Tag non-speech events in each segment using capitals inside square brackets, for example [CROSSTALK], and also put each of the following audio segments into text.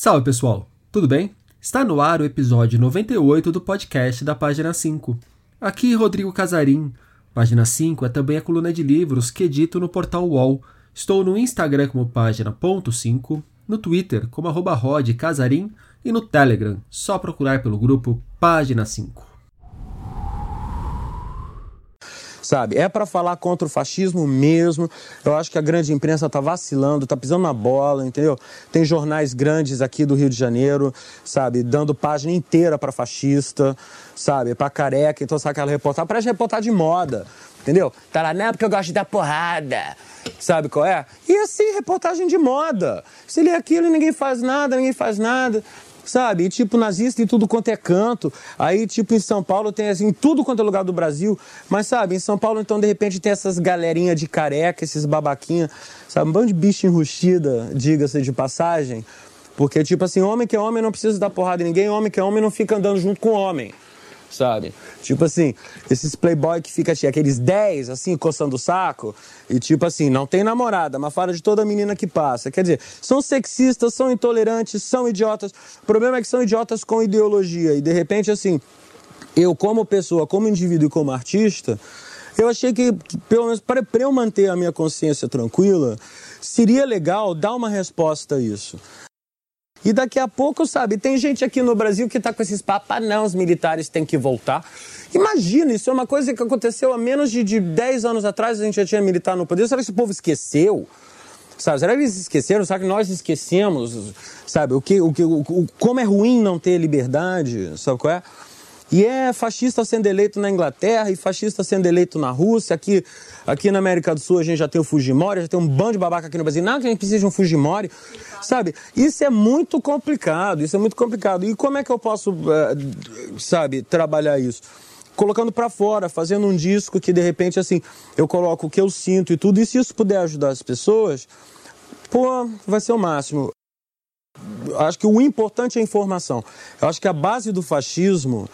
Salve pessoal, tudo bem? Está no ar o episódio 98 do podcast da Página 5. Aqui Rodrigo Casarim. Página 5 é também a coluna de livros que edito no portal UOL. Estou no Instagram como página.5, no Twitter como arroba e no Telegram, só procurar pelo grupo Página 5. Sabe? É para falar contra o fascismo mesmo. Eu acho que a grande imprensa está vacilando, está pisando na bola, entendeu? Tem jornais grandes aqui do Rio de Janeiro, sabe? Dando página inteira para fascista, sabe? Para careca. Então, sabe aquela reportagem? Parece reportagem de moda, entendeu? Tá lá, não, porque eu gosto de dar porrada. Sabe qual é? E assim, reportagem de moda. Se lê aquilo e ninguém faz nada, ninguém faz nada sabe? E tipo, nazista em tudo quanto é canto. Aí, tipo, em São Paulo tem assim, em tudo quanto é lugar do Brasil. Mas, sabe, em São Paulo, então, de repente, tem essas galerinha de careca, esses babaquinha, sabe? Um bando de bicho enrustida, diga-se de passagem. Porque, tipo assim, homem que é homem não precisa dar porrada em ninguém, homem que é homem não fica andando junto com homem sabe? Tipo assim, esses playboy que fica aqueles 10, assim, coçando o saco, e tipo assim, não tem namorada, mas fala de toda menina que passa. Quer dizer, são sexistas, são intolerantes, são idiotas. O problema é que são idiotas com ideologia, e de repente, assim, eu como pessoa, como indivíduo e como artista, eu achei que, pelo menos para eu manter a minha consciência tranquila, seria legal dar uma resposta a isso. E daqui a pouco, sabe, tem gente aqui no Brasil que está com esses papos, ah, não, os militares têm que voltar. Imagina, isso é uma coisa que aconteceu há menos de, de 10 anos atrás, a gente já tinha militar no poder. Será que esse povo esqueceu? Sabe, será que eles esqueceram? Será que nós esquecemos? Sabe, o que, o que, o, como é ruim não ter liberdade? Sabe qual é? E é fascista sendo eleito na Inglaterra e fascista sendo eleito na Rússia. Aqui, aqui na América do Sul a gente já tem o Fujimori, já tem um bando de babaca aqui no Brasil. Não, que a gente precisa de um Fujimori. Sabe? Isso é muito complicado, isso é muito complicado. E como é que eu posso, uh, sabe, trabalhar isso? colocando para fora, fazendo um disco que de repente assim, eu coloco o que eu sinto e tudo, e se isso puder ajudar as pessoas, pô, vai ser o máximo. Acho que o importante é a informação. Eu acho que a base do fascismo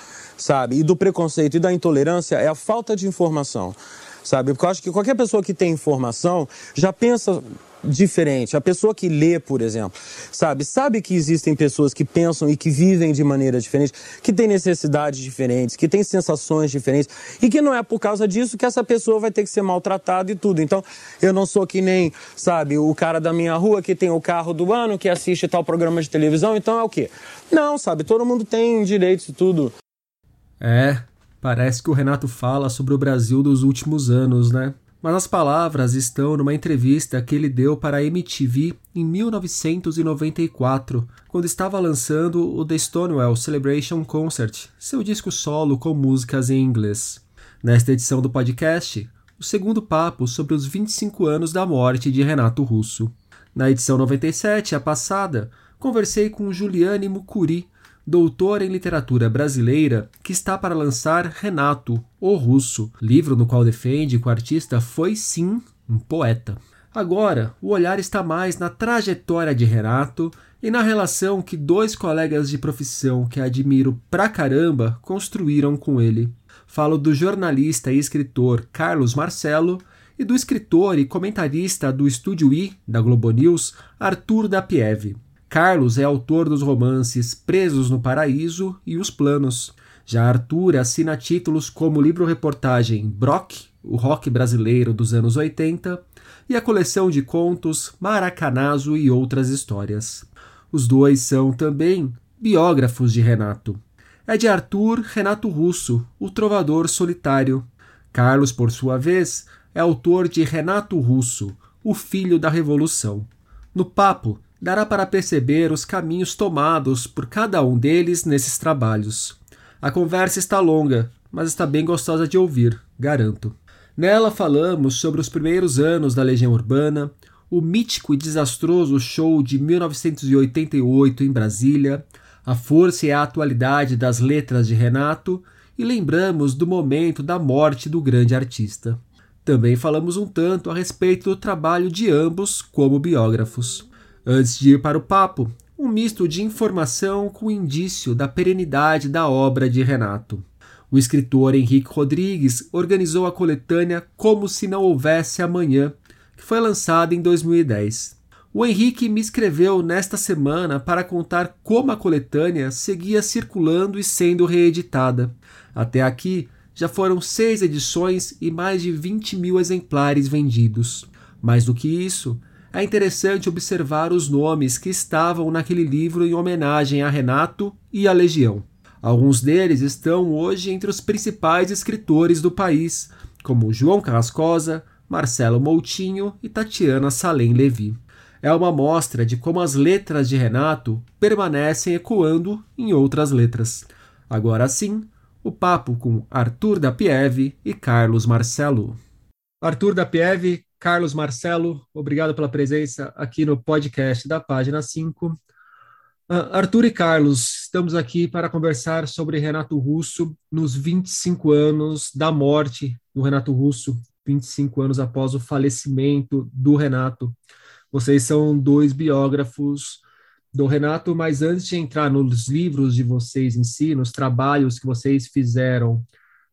sabe? E do preconceito e da intolerância é a falta de informação, sabe? Porque eu acho que qualquer pessoa que tem informação já pensa diferente. A pessoa que lê, por exemplo, sabe, sabe que existem pessoas que pensam e que vivem de maneira diferente, que têm necessidades diferentes, que têm sensações diferentes e que não é por causa disso que essa pessoa vai ter que ser maltratada e tudo. Então, eu não sou que nem, sabe, o cara da minha rua que tem o carro do ano, que assiste tal programa de televisão, então é o quê? Não, sabe, todo mundo tem direitos e tudo. É, parece que o Renato fala sobre o Brasil dos últimos anos, né? Mas as palavras estão numa entrevista que ele deu para a MTV em 1994, quando estava lançando o The Stonewall Celebration Concert, seu disco solo com músicas em inglês. Nesta edição do podcast, o segundo papo sobre os 25 anos da morte de Renato Russo. Na edição 97, a passada, conversei com Juliane Mucuri, doutora em literatura brasileira, que está para lançar Renato, o Russo, livro no qual defende que o artista foi sim um poeta. Agora, o olhar está mais na trajetória de Renato e na relação que dois colegas de profissão que admiro pra caramba construíram com ele. Falo do jornalista e escritor Carlos Marcelo e do escritor e comentarista do Estúdio I da Globo News, Arthur da Pieve. Carlos é autor dos romances Presos no Paraíso e Os Planos. Já Arthur assina títulos como livro-reportagem Brock, o rock brasileiro dos anos 80, e a coleção de contos Maracanazo e outras histórias. Os dois são também biógrafos de Renato. É de Arthur Renato Russo, o trovador solitário. Carlos, por sua vez, é autor de Renato Russo, o filho da Revolução. No papo, dará para perceber os caminhos tomados por cada um deles nesses trabalhos. A conversa está longa, mas está bem gostosa de ouvir, garanto. Nela falamos sobre os primeiros anos da Legião Urbana, o mítico e desastroso show de 1988 em Brasília, a força e a atualidade das letras de Renato e lembramos do momento da morte do grande artista. Também falamos um tanto a respeito do trabalho de ambos como biógrafos. Antes de ir para o papo, um misto de informação com indício da perenidade da obra de Renato. O escritor Henrique Rodrigues organizou a coletânea Como Se Não Houvesse Amanhã, que foi lançada em 2010. O Henrique me escreveu nesta semana para contar como a coletânea seguia circulando e sendo reeditada. Até aqui, já foram seis edições e mais de 20 mil exemplares vendidos. Mais do que isso, é interessante observar os nomes que estavam naquele livro em homenagem a Renato e a Legião. Alguns deles estão hoje entre os principais escritores do país, como João Carrascosa, Marcelo Moutinho e Tatiana Salem Levi. É uma mostra de como as letras de Renato permanecem ecoando em outras letras. Agora sim, o papo com Arthur da Pieve e Carlos Marcelo. Arthur da Pieve, Carlos Marcelo, obrigado pela presença aqui no podcast da página 5. Uh, ah, Arthur e Carlos, estamos aqui para conversar sobre Renato Russo nos 25 anos da morte do Renato Russo, 25 anos após o falecimento do Renato. Vocês são dois biógrafos do Renato, mas antes de entrar nos livros de vocês em si, nos trabalhos que vocês fizeram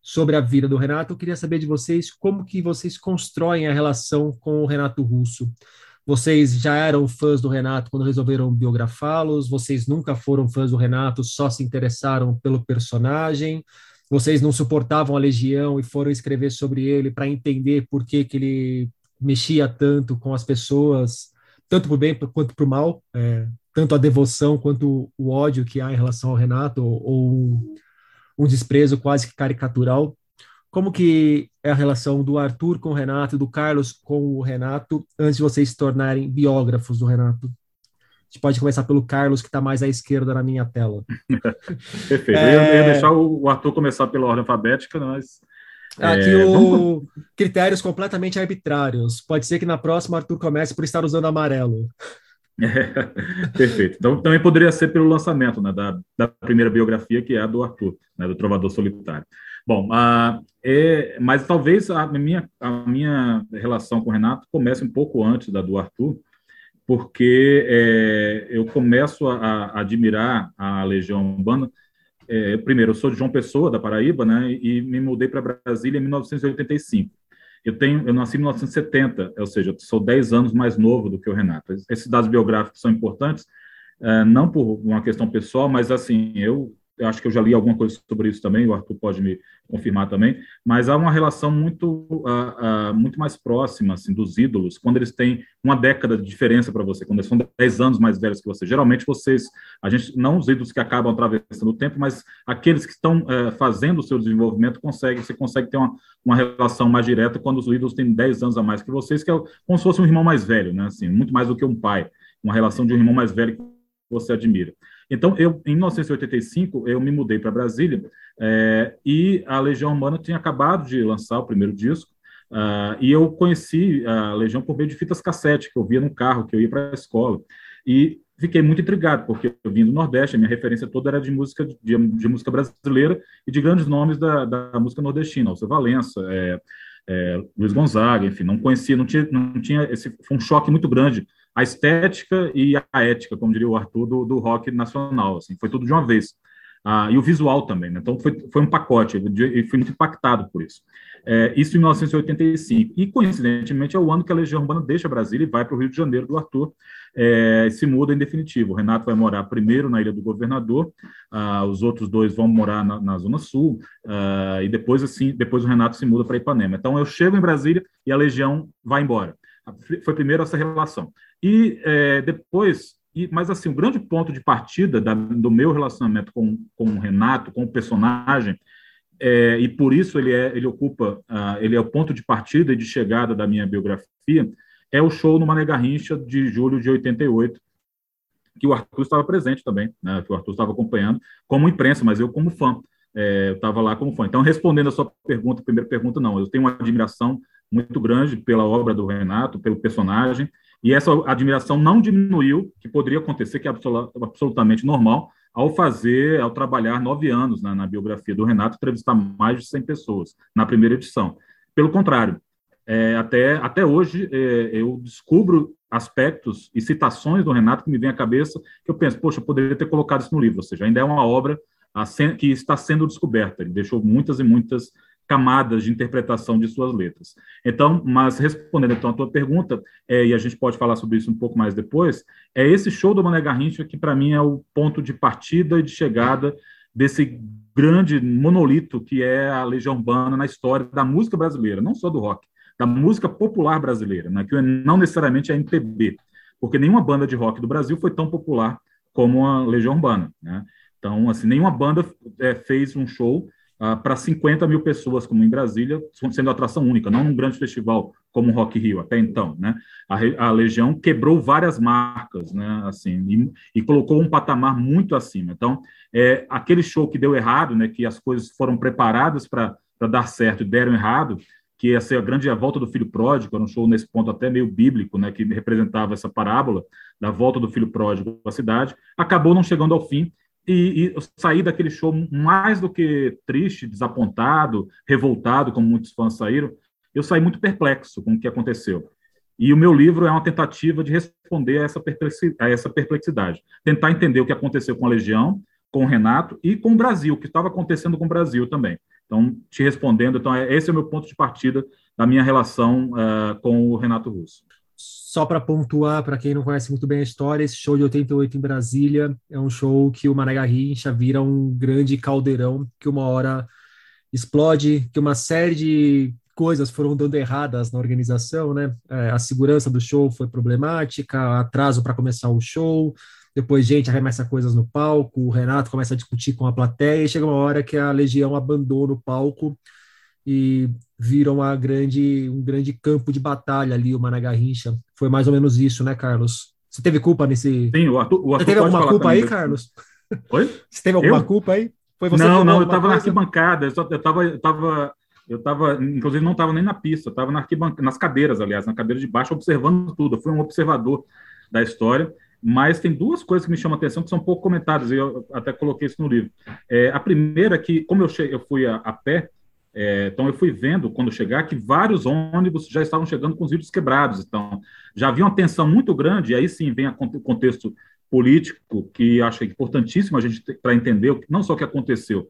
sobre a vida do Renato. Eu queria saber de vocês como que vocês constroem a relação com o Renato Russo. Vocês já eram fãs do Renato quando resolveram biografá-los? Vocês nunca foram fãs do Renato, só se interessaram pelo personagem? Vocês não suportavam a Legião e foram escrever sobre ele para entender por que, que ele mexia tanto com as pessoas, tanto o bem quanto o mal? É, tanto a devoção quanto o ódio que há em relação ao Renato, ou, ou um desprezo quase que caricatural. Como que é a relação do Arthur com o Renato do Carlos com o Renato antes de vocês se tornarem biógrafos do Renato? A gente pode começar pelo Carlos, que está mais à esquerda na minha tela. [LAUGHS] Perfeito. É... Eu ia deixar o Arthur começar pela ordem alfabética, mas. Aqui é... o critérios completamente arbitrários. Pode ser que na próxima Arthur comece por estar usando amarelo. [LAUGHS] Perfeito. Então, também poderia ser pelo lançamento né, da, da primeira biografia, que é a do Arthur, né, do Trovador Solitário. Bom, é, mas talvez a minha, a minha relação com o Renato comece um pouco antes da do Arthur, porque é, eu começo a, a, admirar a Legião Urbana. É, primeiro, eu sou de João Pessoa, da Paraíba, né, e me mudei para Brasília em 1985. Eu tenho, eu nasci em 1970, ou seja, sou 10 anos mais novo do que o Renato. Esses dados biográficos são importantes, uh, não por uma questão pessoal, mas assim, eu eu acho que eu já li alguma coisa sobre isso também, o Arthur pode me confirmar também, mas há uma relação muito, uh, uh, muito mais próxima assim, dos ídolos, quando eles têm uma década de diferença para você, quando eles são 10 anos mais velhos que você. Geralmente vocês, a gente, não os ídolos que acabam atravessando o tempo, mas aqueles que estão uh, fazendo o seu desenvolvimento, consegue, você consegue ter uma, uma relação mais direta quando os ídolos têm 10 anos a mais que vocês, que é como se fosse um irmão mais velho, né? assim, muito mais do que um pai, uma relação de um irmão mais velho que você admira. Então, eu, em 1985, eu me mudei para Brasília é, e a Legião Humana tinha acabado de lançar o primeiro disco. Uh, e eu conheci a Legião por meio de fitas cassete, que eu via no carro, que eu ia para a escola. E fiquei muito intrigado, porque eu vim do Nordeste, a minha referência toda era de música, de, de música brasileira e de grandes nomes da, da música nordestina, Alceu Valença, é, é, Luiz Gonzaga, enfim, não conhecia, não tinha, não tinha esse, foi um choque muito grande a estética e a ética, como diria o Arthur, do, do rock nacional. Assim, foi tudo de uma vez. Ah, e o visual também, né? Então foi, foi um pacote, e fui muito impactado por isso. É, isso em 1985. E, coincidentemente, é o ano que a Legião Urbana deixa Brasília e vai para o Rio de Janeiro do Arthur, é, se muda em definitivo. O Renato vai morar primeiro na Ilha do Governador, ah, os outros dois vão morar na, na Zona Sul, ah, e depois, assim, depois o Renato se muda para Ipanema. Então, eu chego em Brasília e a Legião vai embora. Foi primeiro essa relação. E é, depois, e, mas assim, o grande ponto de partida da, do meu relacionamento com, com o Renato, com o personagem, é, e por isso ele, é, ele ocupa, uh, ele é o ponto de partida e de chegada da minha biografia, é o show no Mané Garrincha de julho de 88, que o Arthur estava presente também, né, que o Arthur estava acompanhando, como imprensa, mas eu como fã. É, eu estava lá como fã. Então, respondendo a sua pergunta, primeira pergunta, não, eu tenho uma admiração muito grande pela obra do Renato, pelo personagem, e essa admiração não diminuiu, que poderia acontecer, que é absolutamente normal, ao fazer, ao trabalhar nove anos na, na biografia do Renato, entrevistar mais de 100 pessoas na primeira edição. Pelo contrário, é, até, até hoje é, eu descubro aspectos e citações do Renato que me vem à cabeça, que eu penso, poxa, eu poderia ter colocado isso no livro, ou seja, ainda é uma obra que está sendo descoberta. Ele deixou muitas e muitas camadas de interpretação de suas letras. Então, mas respondendo então a tua pergunta, é, e a gente pode falar sobre isso um pouco mais depois, é esse show do Mané Garrincha que para mim é o ponto de partida e de chegada desse grande monolito que é a Legião Urbana na história da música brasileira, não só do rock, da música popular brasileira, né, que não necessariamente é MPB, porque nenhuma banda de rock do Brasil foi tão popular como a Legião Urbana. Né? Então, assim, nenhuma banda é, fez um show uh, para 50 mil pessoas, como em Brasília, sendo atração única, não num grande festival como o Rock Rio, até então. Né? A, a Legião quebrou várias marcas, né? assim, e, e, colocou um patamar muito acima. Então, é, aquele show que deu errado, né, que as coisas foram preparadas para dar certo e deram errado, que ia ser a grande a volta do filho pródigo, era um show nesse ponto até meio bíblico, né, que representava essa parábola da volta do filho pródigo à cidade, acabou não chegando ao fim e, e saí daquele show mais do que triste, desapontado, revoltado, como muitos fãs saíram, eu saí muito perplexo com o que aconteceu. E o meu livro é uma tentativa de responder a essa, a essa perplexidade, tentar entender o que aconteceu com a Legião, com o Renato e com o Brasil, o que estava acontecendo com o Brasil também. Então, te respondendo, então, é, esse é o meu ponto de partida da minha relação uh, com o Renato Russo. Só para pontuar, para quem não conhece muito bem a história, esse show de 88 em Brasília é um show que o Mané Garrincha vira um grande caldeirão que uma hora explode, que uma série de coisas foram dando erradas na organização, né? É, a segurança do show foi problemática, atraso para começar o show, depois gente arremessa coisas no palco, o Renato começa a discutir com a plateia, e chega uma hora que a Legião abandona o palco e vira uma grande, um grande campo de batalha ali, o Managarrincha. Foi mais ou menos isso, né, Carlos? Você teve culpa nesse... Sim, o Arthur, o Arthur Você teve alguma culpa aí, Carlos? Oi? Você teve alguma eu? culpa aí? Foi você não, não, eu estava na arquibancada, eu estava... Eu tava, eu estava, inclusive, não estava nem na pista, eu estava na nas cadeiras, aliás, na cadeira de baixo, observando tudo. Eu fui um observador da história. Mas tem duas coisas que me chamam a atenção que são pouco comentadas, e eu até coloquei isso no livro. É, a primeira é que, como eu, cheguei, eu fui a, a pé, é, então eu fui vendo, quando chegar, que vários ônibus já estavam chegando com os vidros quebrados. Então, já havia uma tensão muito grande, e aí sim vem o contexto político, que acho importantíssimo a gente para entender não só o que aconteceu,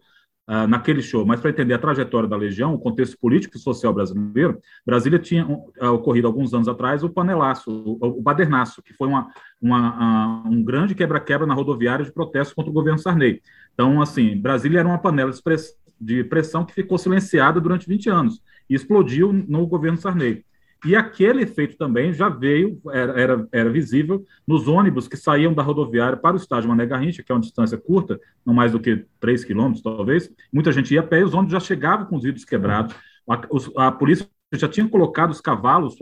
uh, naquele show, mas para entender a trajetória da Legião, o contexto político e social brasileiro, Brasília tinha uh, ocorrido alguns anos atrás o panelaço, o, o badernaço, que foi uma, uma, uh, um grande quebra-quebra na rodoviária de protesto contra o governo Sarney. Então, assim, Brasília era uma panela de, press, de pressão que ficou silenciada durante 20 anos e explodiu no governo Sarney. E aquele efeito também já veio, era, era, era, visível nos ônibus que saíam da rodoviária para o estádio Mané Garrincha, que é uma distância curta, não mais do que 3 quilômetros, talvez. Muita gente ia a pé e os ônibus já chegavam com os vidros quebrados. A, a polícia já tinha colocado os cavalos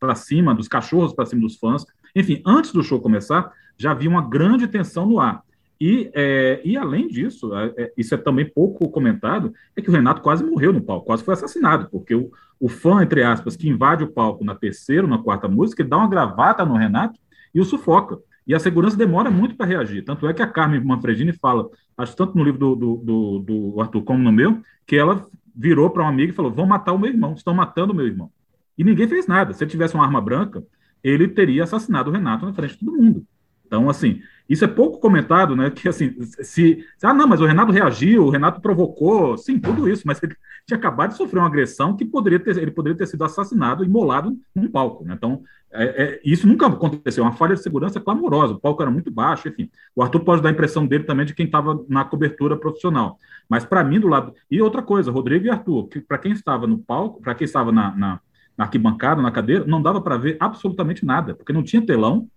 para cima, dos cachorros para cima dos fãs. Enfim, antes do show começar, já havia uma grande tensão no ar. E, é, e além disso, é, isso é também pouco comentado, é que o Renato quase morreu no palco, quase foi assassinado, porque o, o fã, entre aspas, que invade o palco na terceira ou na quarta música, ele dá uma gravata no Renato e o sufoca. E a segurança demora muito para reagir. Tanto é que a Carmen Manfredini fala, acho tanto no livro do, do, do, do Arthur como no meu, que ela virou para um amigo e falou: vão matar o meu irmão, estão matando o meu irmão. E ninguém fez nada. Se ele tivesse uma arma branca, ele teria assassinado o Renato na frente de todo mundo. Então, assim, isso é pouco comentado, né? Que assim, se, ah, não, mas o Renato reagiu, o Renato provocou, sim, tudo isso, mas ele tinha acabado de sofrer uma agressão que poderia ter, ele poderia ter sido assassinado, imolado num palco. Né? Então, é, é, isso nunca aconteceu, uma falha de segurança clamorosa, o palco era muito baixo, enfim. O Arthur pode dar a impressão dele também de quem estava na cobertura profissional. Mas para mim, do lado. E outra coisa, Rodrigo e Arthur, que para quem estava no palco, para quem estava na, na, na arquibancada, na cadeira, não dava para ver absolutamente nada, porque não tinha telão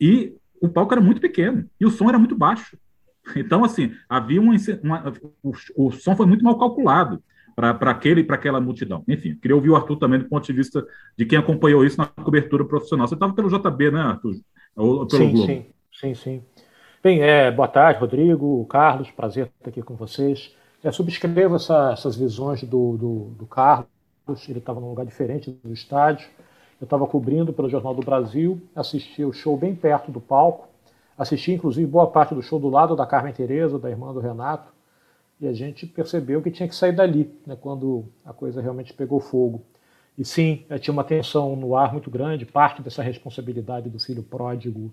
e o palco era muito pequeno e o som era muito baixo. Então, assim, havia uma, uma o, o, som foi muito mal calculado para aquele para aquela multidão. Enfim, queria ouvir o Arthur também do ponto de vista de quem acompanhou isso na cobertura profissional. Você estava pelo JB, né, Arthur? Ou pelo sim, Globo? Sim, sim, sim. Bem, é, boa tarde, Rodrigo, Carlos, prazer estar aqui com vocês. É, subscrevo essa, essas visões do, do, do Carlos, ele estava num lugar diferente do estádio. Eu estava cobrindo pelo Jornal do Brasil, assisti o show bem perto do palco, assisti inclusive boa parte do show do lado da Carmen Tereza, da irmã do Renato, e a gente percebeu que tinha que sair dali, né, quando a coisa realmente pegou fogo. E sim, tinha uma tensão no ar muito grande, parte dessa responsabilidade do filho pródigo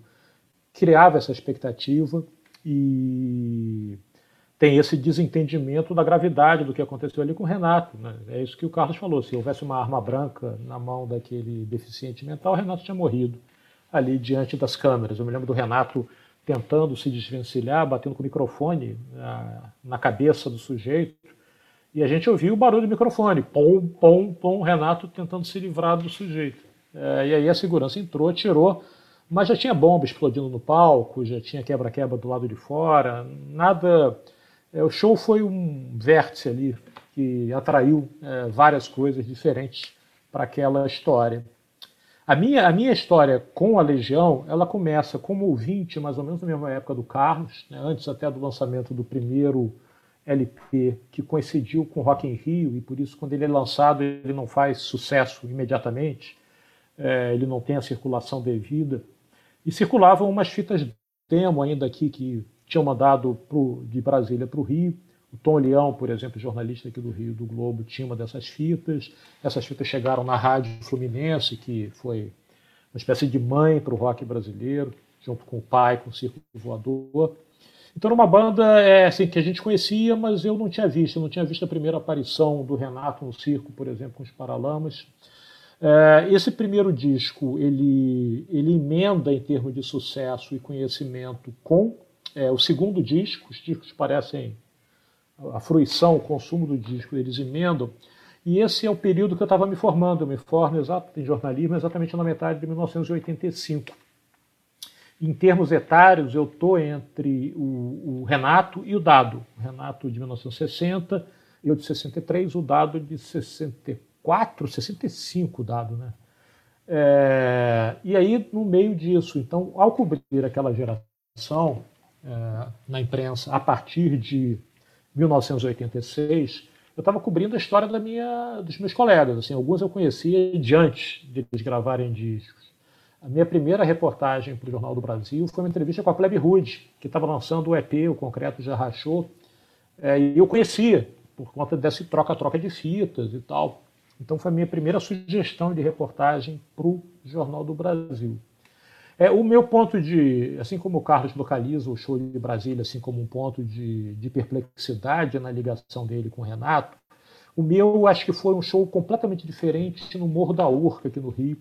criava essa expectativa e tem esse desentendimento da gravidade do que aconteceu ali com o Renato. Né? É isso que o Carlos falou. Se houvesse uma arma branca na mão daquele deficiente mental, o Renato tinha morrido ali diante das câmeras. Eu me lembro do Renato tentando se desvencilhar, batendo com o microfone na, na cabeça do sujeito. E a gente ouviu o barulho do microfone, pom, pom, pom, Renato tentando se livrar do sujeito. É, e aí a segurança entrou, tirou, mas já tinha bomba explodindo no palco, já tinha quebra-quebra do lado de fora, nada é, o show foi um vértice ali que atraiu é, várias coisas diferentes para aquela história. A minha, a minha história com a Legião, ela começa como ouvinte, mais ou menos na mesma época do Carlos, né, antes até do lançamento do primeiro LP, que coincidiu com Rock in Rio, e por isso quando ele é lançado ele não faz sucesso imediatamente, é, ele não tem a circulação devida. E circulavam umas fitas demo ainda aqui que tinham mandado pro, de Brasília para o Rio. O Tom Leão, por exemplo, jornalista aqui do Rio do Globo, tinha uma dessas fitas. Essas fitas chegaram na Rádio Fluminense, que foi uma espécie de mãe para o rock brasileiro, junto com o pai, com o Circo Voador. Então era uma banda é, assim, que a gente conhecia, mas eu não tinha visto. Eu não tinha visto a primeira aparição do Renato no circo, por exemplo, com os Paralamas. É, esse primeiro disco ele, ele emenda em termos de sucesso e conhecimento com é, o segundo disco, os discos parecem a fruição, o consumo do disco, eles emendam. E esse é o período que eu estava me formando. Eu me formo exato, em jornalismo exatamente na metade de 1985. Em termos etários, eu estou entre o, o, Renato e o Dado. O Renato de 1960, eu de 63, o Dado de 64, 65, Dado, né? É, e aí, no meio disso, então, ao cobrir aquela geração, na imprensa a partir de 1986, eu estava cobrindo a história da minha, dos meus colegas. Assim, alguns eu conhecia de antes de eles gravarem discos. A minha primeira reportagem para o Jornal do Brasil foi uma entrevista com a Plebe Rude, que estava lançando o EP, o Concreto Já Rachou, é, e eu conhecia, por conta desse troca-troca de fitas e tal. Então foi a minha primeira sugestão de reportagem para o Jornal do Brasil. É, o meu ponto de, assim como o Carlos localiza o show de Brasília assim como um ponto de, de perplexidade na ligação dele com o Renato, o meu acho que foi um show completamente diferente no Morro da Urca, aqui no Rio.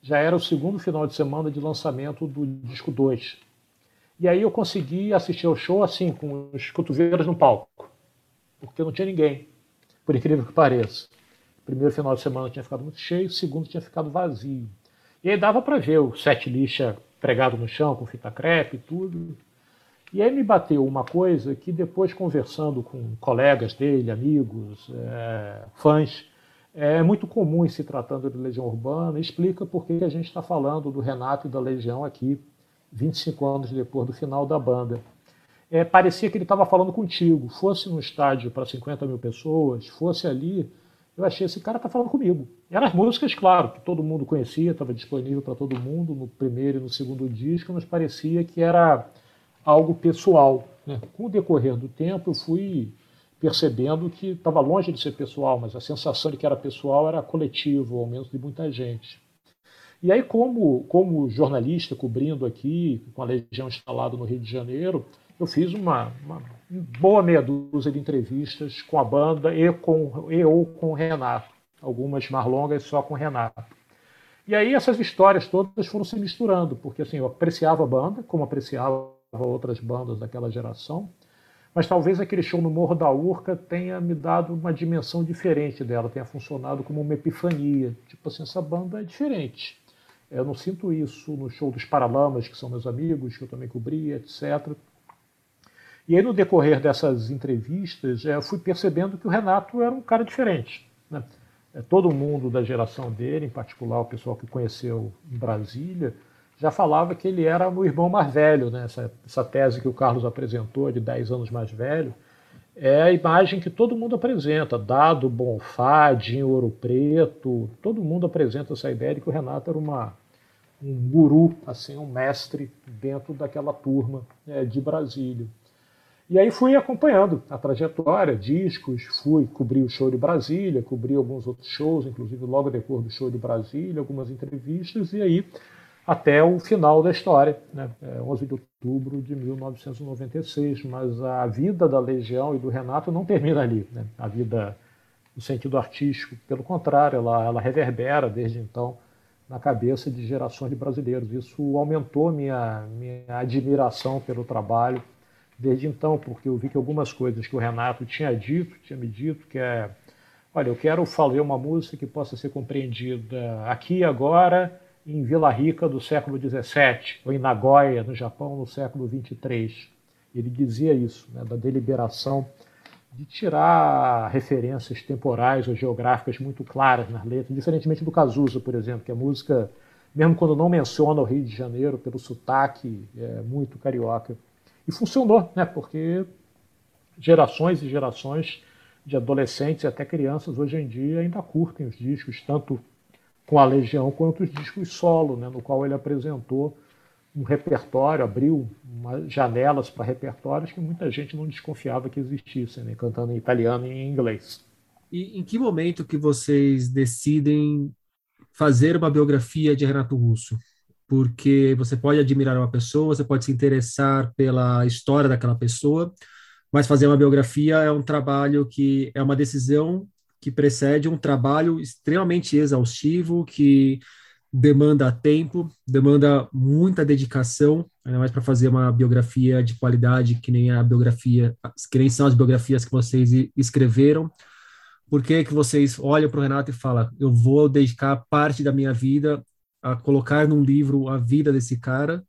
Já era o segundo final de semana de lançamento do disco 2. E aí eu consegui assistir ao show assim, com os cotovelos no palco, porque não tinha ninguém, por incrível que pareça. Primeiro final de semana tinha ficado muito cheio, o segundo tinha ficado vazio. E aí dava para ver o sete lixa pregado no chão com fita crepe e tudo. E aí me bateu uma coisa que depois conversando com colegas dele, amigos, é, fãs, é muito comum em se tratando de Legião Urbana, explica por que a gente está falando do Renato e da Legião aqui, 25 anos depois do final da banda. É, parecia que ele estava falando contigo, fosse no estádio para 50 mil pessoas, fosse ali, eu achei esse cara tá falando comigo. Eram as músicas, claro, que todo mundo conhecia, estava disponível para todo mundo no primeiro e no segundo disco, mas parecia que era algo pessoal. Né? Com o decorrer do tempo, eu fui percebendo que estava longe de ser pessoal, mas a sensação de que era pessoal era coletivo, ao menos de muita gente. E aí, como, como jornalista, cobrindo aqui, com a Legião instalada no Rio de Janeiro, eu fiz uma, uma boa meia dúzia de entrevistas com a banda e, com, e ou com o Renato, algumas mais longas só com o Renato. E aí essas histórias todas foram se misturando, porque assim, eu apreciava a banda, como apreciava outras bandas daquela geração, mas talvez aquele show no Morro da Urca tenha me dado uma dimensão diferente dela, tenha funcionado como uma epifania. Tipo assim, essa banda é diferente. Eu não sinto isso no show dos Paralamas, que são meus amigos, que eu também cobri, etc. E aí, no decorrer dessas entrevistas, eu fui percebendo que o Renato era um cara diferente. Né? É, todo mundo da geração dele, em particular o pessoal que conheceu em Brasília, já falava que ele era o irmão mais velho. Né? Essa, essa tese que o Carlos apresentou, de 10 anos mais velho, é a imagem que todo mundo apresenta. Dado Bonfá, Dinho Ouro Preto, todo mundo apresenta essa ideia de que o Renato era uma, um guru, assim, um mestre dentro daquela turma é, de Brasília. E aí fui acompanhando a trajetória, discos, fui cobrir o show de Brasília, cobri alguns outros shows, inclusive logo depois do show de Brasília, algumas entrevistas, e aí até o final da história, né? É 11 de outubro de 1996. Mas a vida da Legião e do Renato não termina ali. Né? A vida no sentido artístico, pelo contrário, ela, ela reverbera desde então na cabeça de gerações de brasileiros. Isso aumentou minha, minha admiração pelo trabalho desde então, porque eu vi que algumas coisas que o Renato tinha dito, tinha me dito, que é, olha, eu quero fazer uma música que possa ser compreendida aqui e agora, em Vila Rica do século XVII, ou em Nagoya, no Japão, no século XXIII. Ele dizia isso, né, da deliberação de tirar referências temporais ou geográficas muito claras nas letras, diferentemente do Cazuza, por exemplo, que a música, mesmo quando não menciona o Rio de Janeiro, pelo sotaque é muito carioca. E funcionou, né? porque gerações e gerações de adolescentes e até crianças hoje em dia ainda curtem os discos, tanto com a Legião quanto os discos solo, né? no qual ele apresentou um repertório, abriu uma, janelas para repertórios que muita gente não desconfiava que existissem, né? cantando em italiano e em inglês. E em que momento que vocês decidem fazer uma biografia de Renato Russo? Porque você pode admirar uma pessoa, você pode se interessar pela história daquela pessoa, mas fazer uma biografia é um trabalho que é uma decisão que precede um trabalho extremamente exaustivo, que demanda tempo, demanda muita dedicação, ainda mais para fazer uma biografia de qualidade que nem a biografia, que nem são as biografias que vocês escreveram. Por que que vocês olham para o Renato e falam, eu vou dedicar parte da minha vida a colocar num livro a vida desse cara?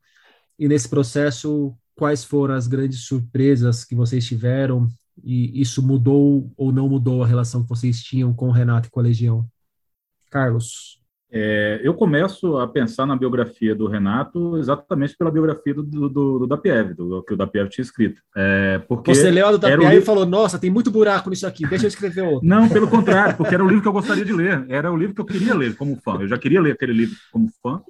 E nesse processo, quais foram as grandes surpresas que vocês tiveram? E isso mudou ou não mudou a relação que vocês tinham com o Renato e com a Legião? Carlos. É, eu começo a pensar na biografia do Renato exatamente pela biografia do, do, do Dapiev, do, que o Dapiev tinha escrito. É, porque Você leu a do Dapiev e falou, nossa, tem muito buraco nisso aqui, deixa eu escrever outro. Não, pelo contrário, porque era o livro que eu gostaria de ler, era o livro que eu queria ler como fã, eu já queria ler aquele livro como fã,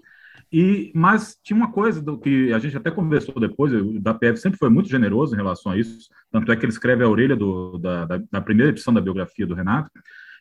e, mas tinha uma coisa do que a gente até conversou depois, o Dapiev sempre foi muito generoso em relação a isso, tanto é que ele escreve a orelha do, da, da, da primeira edição da biografia do Renato,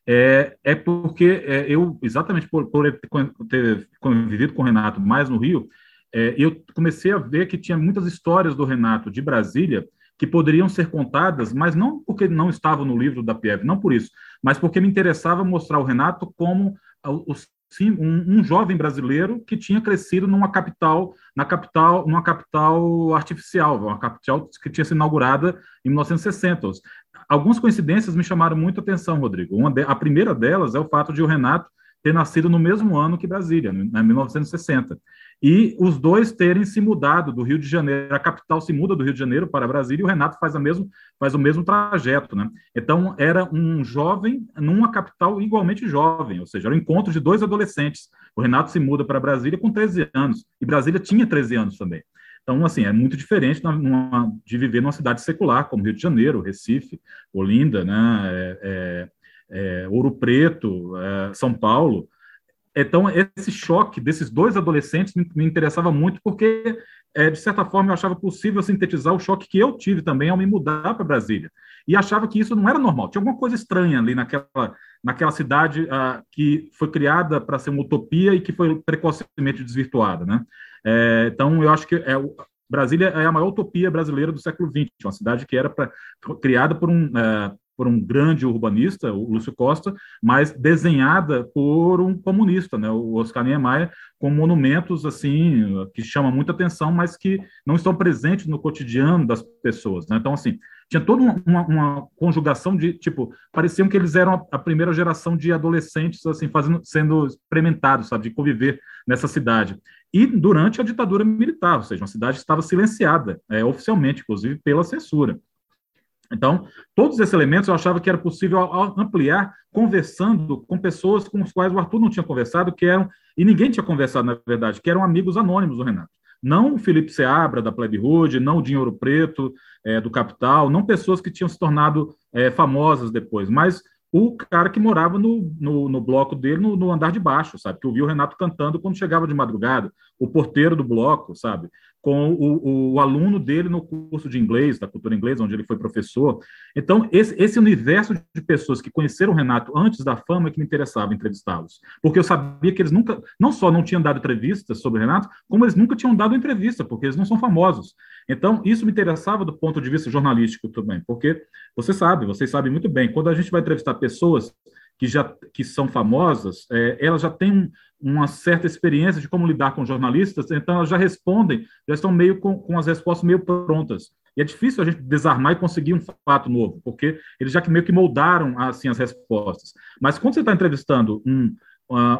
é, é porque é, eu, exatamente por, por ter convivido com o Renato mais no Rio, é, eu comecei a ver que tinha muitas histórias do Renato de Brasília que poderiam ser contadas, mas não porque não estavam no livro da Pieve, não por isso, mas porque me interessava mostrar o Renato como o, um, um, jovem brasileiro que tinha crescido numa capital, na capital, numa capital artificial, uma capital que tinha sido inaugurada em 1960 algumas coincidências me chamaram muito a atenção, Rodrigo. Uma de, a primeira delas é o fato de o Renato ter nascido no mesmo ano que Brasília, em 1960. E os dois terem se mudado do Rio de Janeiro, a capital se muda do Rio de Janeiro para Brasília e o Renato faz, a mesmo, faz o mesmo trajeto. Né? Então, era um jovem numa capital igualmente jovem, ou seja, era um encontro de dois adolescentes. O Renato se muda para Brasília com 13 anos, e Brasília tinha 13 anos também. Então, assim, é muito diferente numa, de viver numa cidade secular, como Rio de Janeiro, Recife, Olinda, né, é, é, é, Ouro Preto, é, São Paulo. Então, esse choque desses dois adolescentes me, interessava muito, porque, é, de certa forma, eu achava possível sintetizar o choque que eu tive também ao me mudar para Brasília. E achava que isso não era normal, tinha alguma coisa estranha ali naquela, naquela cidade uh, que foi criada para ser uma utopia e que foi precocemente desvirtuada, né? É, então, eu acho que é, Brasília é a maior utopia brasileira do século XX, uma cidade que era pra, criada por um, é, por um grande urbanista, o Lúcio Costa, mas desenhada por um comunista, né, o Oscar Niemeyer, com monumentos assim que chamam muita atenção, mas que não estão presentes no cotidiano das pessoas. Né? Então, assim, tinha toda uma, uma, conjugação de tipo, pareciam que eles eram a, primeira geração de adolescentes assim fazendo, sendo experimentados, sabe, de conviver nessa cidade. E durante a ditadura militar, ou seja, uma cidade estava silenciada, é, oficialmente, inclusive pela censura. Então, todos esses elementos eu achava que era possível ampliar conversando com pessoas com as quais o Arthur não tinha conversado, que eram, e ninguém tinha conversado, na verdade, que eram amigos anônimos do Renato. Não o Felipe Seabra, da Plebe Hood, não o Dinheiro Preto, é, do Capital, não pessoas que tinham se tornado é, famosas depois, mas o cara que morava no, no, no bloco dele, no, no, andar de baixo, sabe? Que ouvia o Renato cantando quando chegava de madrugada, o porteiro do bloco, sabe? Com o, o, aluno dele no curso de inglês, da cultura inglesa, onde ele foi professor. Então, esse, esse universo de pessoas que conheceram o Renato antes da fama é que me interessava entrevistá-los. Porque eu sabia que eles nunca, não só não tinham dado entrevistas sobre o Renato, como eles nunca tinham dado entrevista, porque eles não são famosos. Então, isso me interessava do ponto de vista jornalístico também, porque você sabe, vocês sabem muito bem, quando a gente vai entrevistar pessoas que já que são famosas, é, elas já têm uma certa experiência de como lidar com jornalistas, então elas já respondem, já estão meio com, com as respostas meio prontas. E é difícil a gente desarmar e conseguir um fato novo, porque eles já que meio que moldaram assim as respostas. Mas quando você está entrevistando um,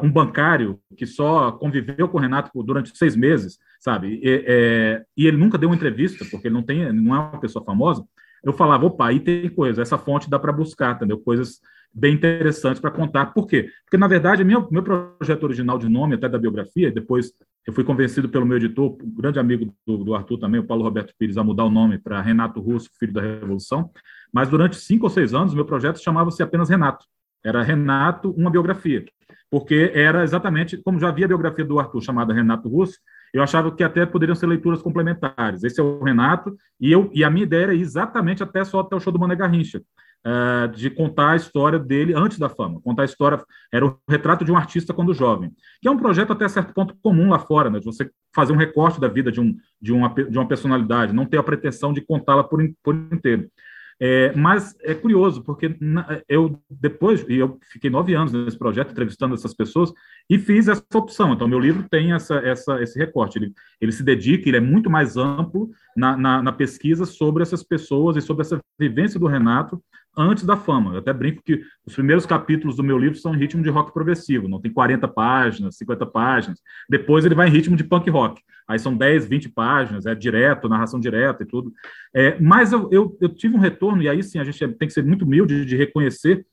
um bancário que só conviveu com o Renato durante seis meses, sabe, e, é, e ele nunca deu uma entrevista, porque ele não tem, não é uma pessoa famosa, eu falava, opa, aí tem coisa, essa fonte dá para buscar, entendeu? Coisas bem interessantes para contar. Por quê? Porque, na verdade, meu, meu projeto original de nome, até da biografia, depois eu fui convencido pelo meu editor, um grande amigo do, do Arthur também, o Paulo Roberto Pires, a mudar o nome para Renato Russo, Filho da Revolução. Mas durante cinco ou seis anos, meu projeto chamava-se apenas Renato. Era Renato, uma biografia. Porque era exatamente, como já havia a biografia do Arthur chamada Renato Russo, eu achava que até poderiam ser leituras complementares. Esse é o Renato, e, eu, e a minha ideia era exatamente até só até o show do Mané Garrincha uh, de contar a história dele antes da fama. Contar a história, era o retrato de um artista quando jovem, que é um projeto até certo ponto comum lá fora, né? De você fazer um recorte da vida de, um, de, uma, de uma personalidade, não ter a pretensão de contá-la por, por inteiro. É, mas é curioso, porque eu depois, e eu fiquei nove anos nesse projeto, entrevistando essas pessoas, e fiz essa opção. Então, meu livro tem essa, essa, esse recorte. Ele, ele se dedica, ele é muito mais amplo na, na, na pesquisa sobre essas pessoas e sobre essa vivência do Renato antes da fama. Eu até brinco que os primeiros capítulos do meu livro são em ritmo de rock progressivo, não tem 40 páginas, 50 páginas. Depois ele vai em ritmo de punk rock. Aí são 10, 20 páginas, é direto, narração direta e tudo. É, mas eu, eu, eu, tive um retorno, e aí sim a gente tem que ser muito humilde de reconhecer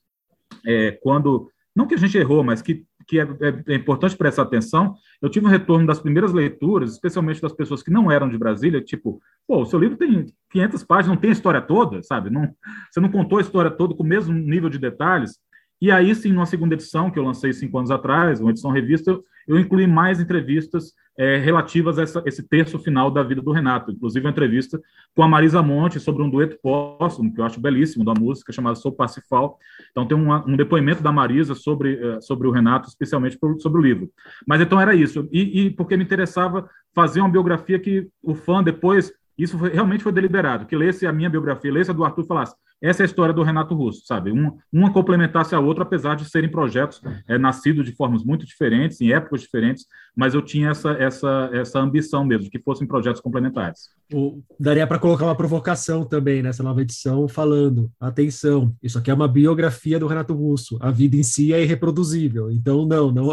é, quando. Não que a gente errou, mas que que é, é, é, importante prestar atenção, eu tive um retorno das primeiras leituras, especialmente das pessoas que não eram de Brasília, tipo, pô, o seu livro tem 500 páginas, não tem a história toda, sabe? Não, você não contou a história toda com o mesmo nível de detalhes. E aí, sim, numa segunda edição, que eu lancei cinco anos atrás, uma edição revista, eu, eu incluí mais entrevistas é, relativas a essa, esse terço final da vida do Renato, inclusive uma entrevista com a Marisa Monte sobre um dueto póstumo, que eu acho belíssimo, da música, chamada Sou Pacifal. Então, tem uma, um depoimento da Marisa sobre, é, sobre o Renato, especialmente sobre o livro. Mas então era isso. E, e porque me interessava fazer uma biografia que o fã depois isso foi, realmente foi deliberado, que lesse a minha biografia, lesse a do Arthur e falasse, essa é a história do Renato Russo, sabe? Uma, uma complementasse a outra, apesar de serem projetos é, nascidos de formas muito diferentes, em épocas diferentes, mas eu tinha essa, essa, essa ambição mesmo, de que fossem projetos complementares. O, daria para colocar uma provocação também nessa nova edição, falando: atenção, isso aqui é uma biografia do Renato Russo, a vida em si é irreproduzível, então não, não,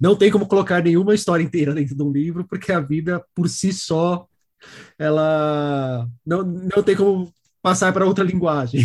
não tem como colocar nenhuma história inteira dentro de um livro, porque a vida por si só ela não, não tem como passar para outra linguagem.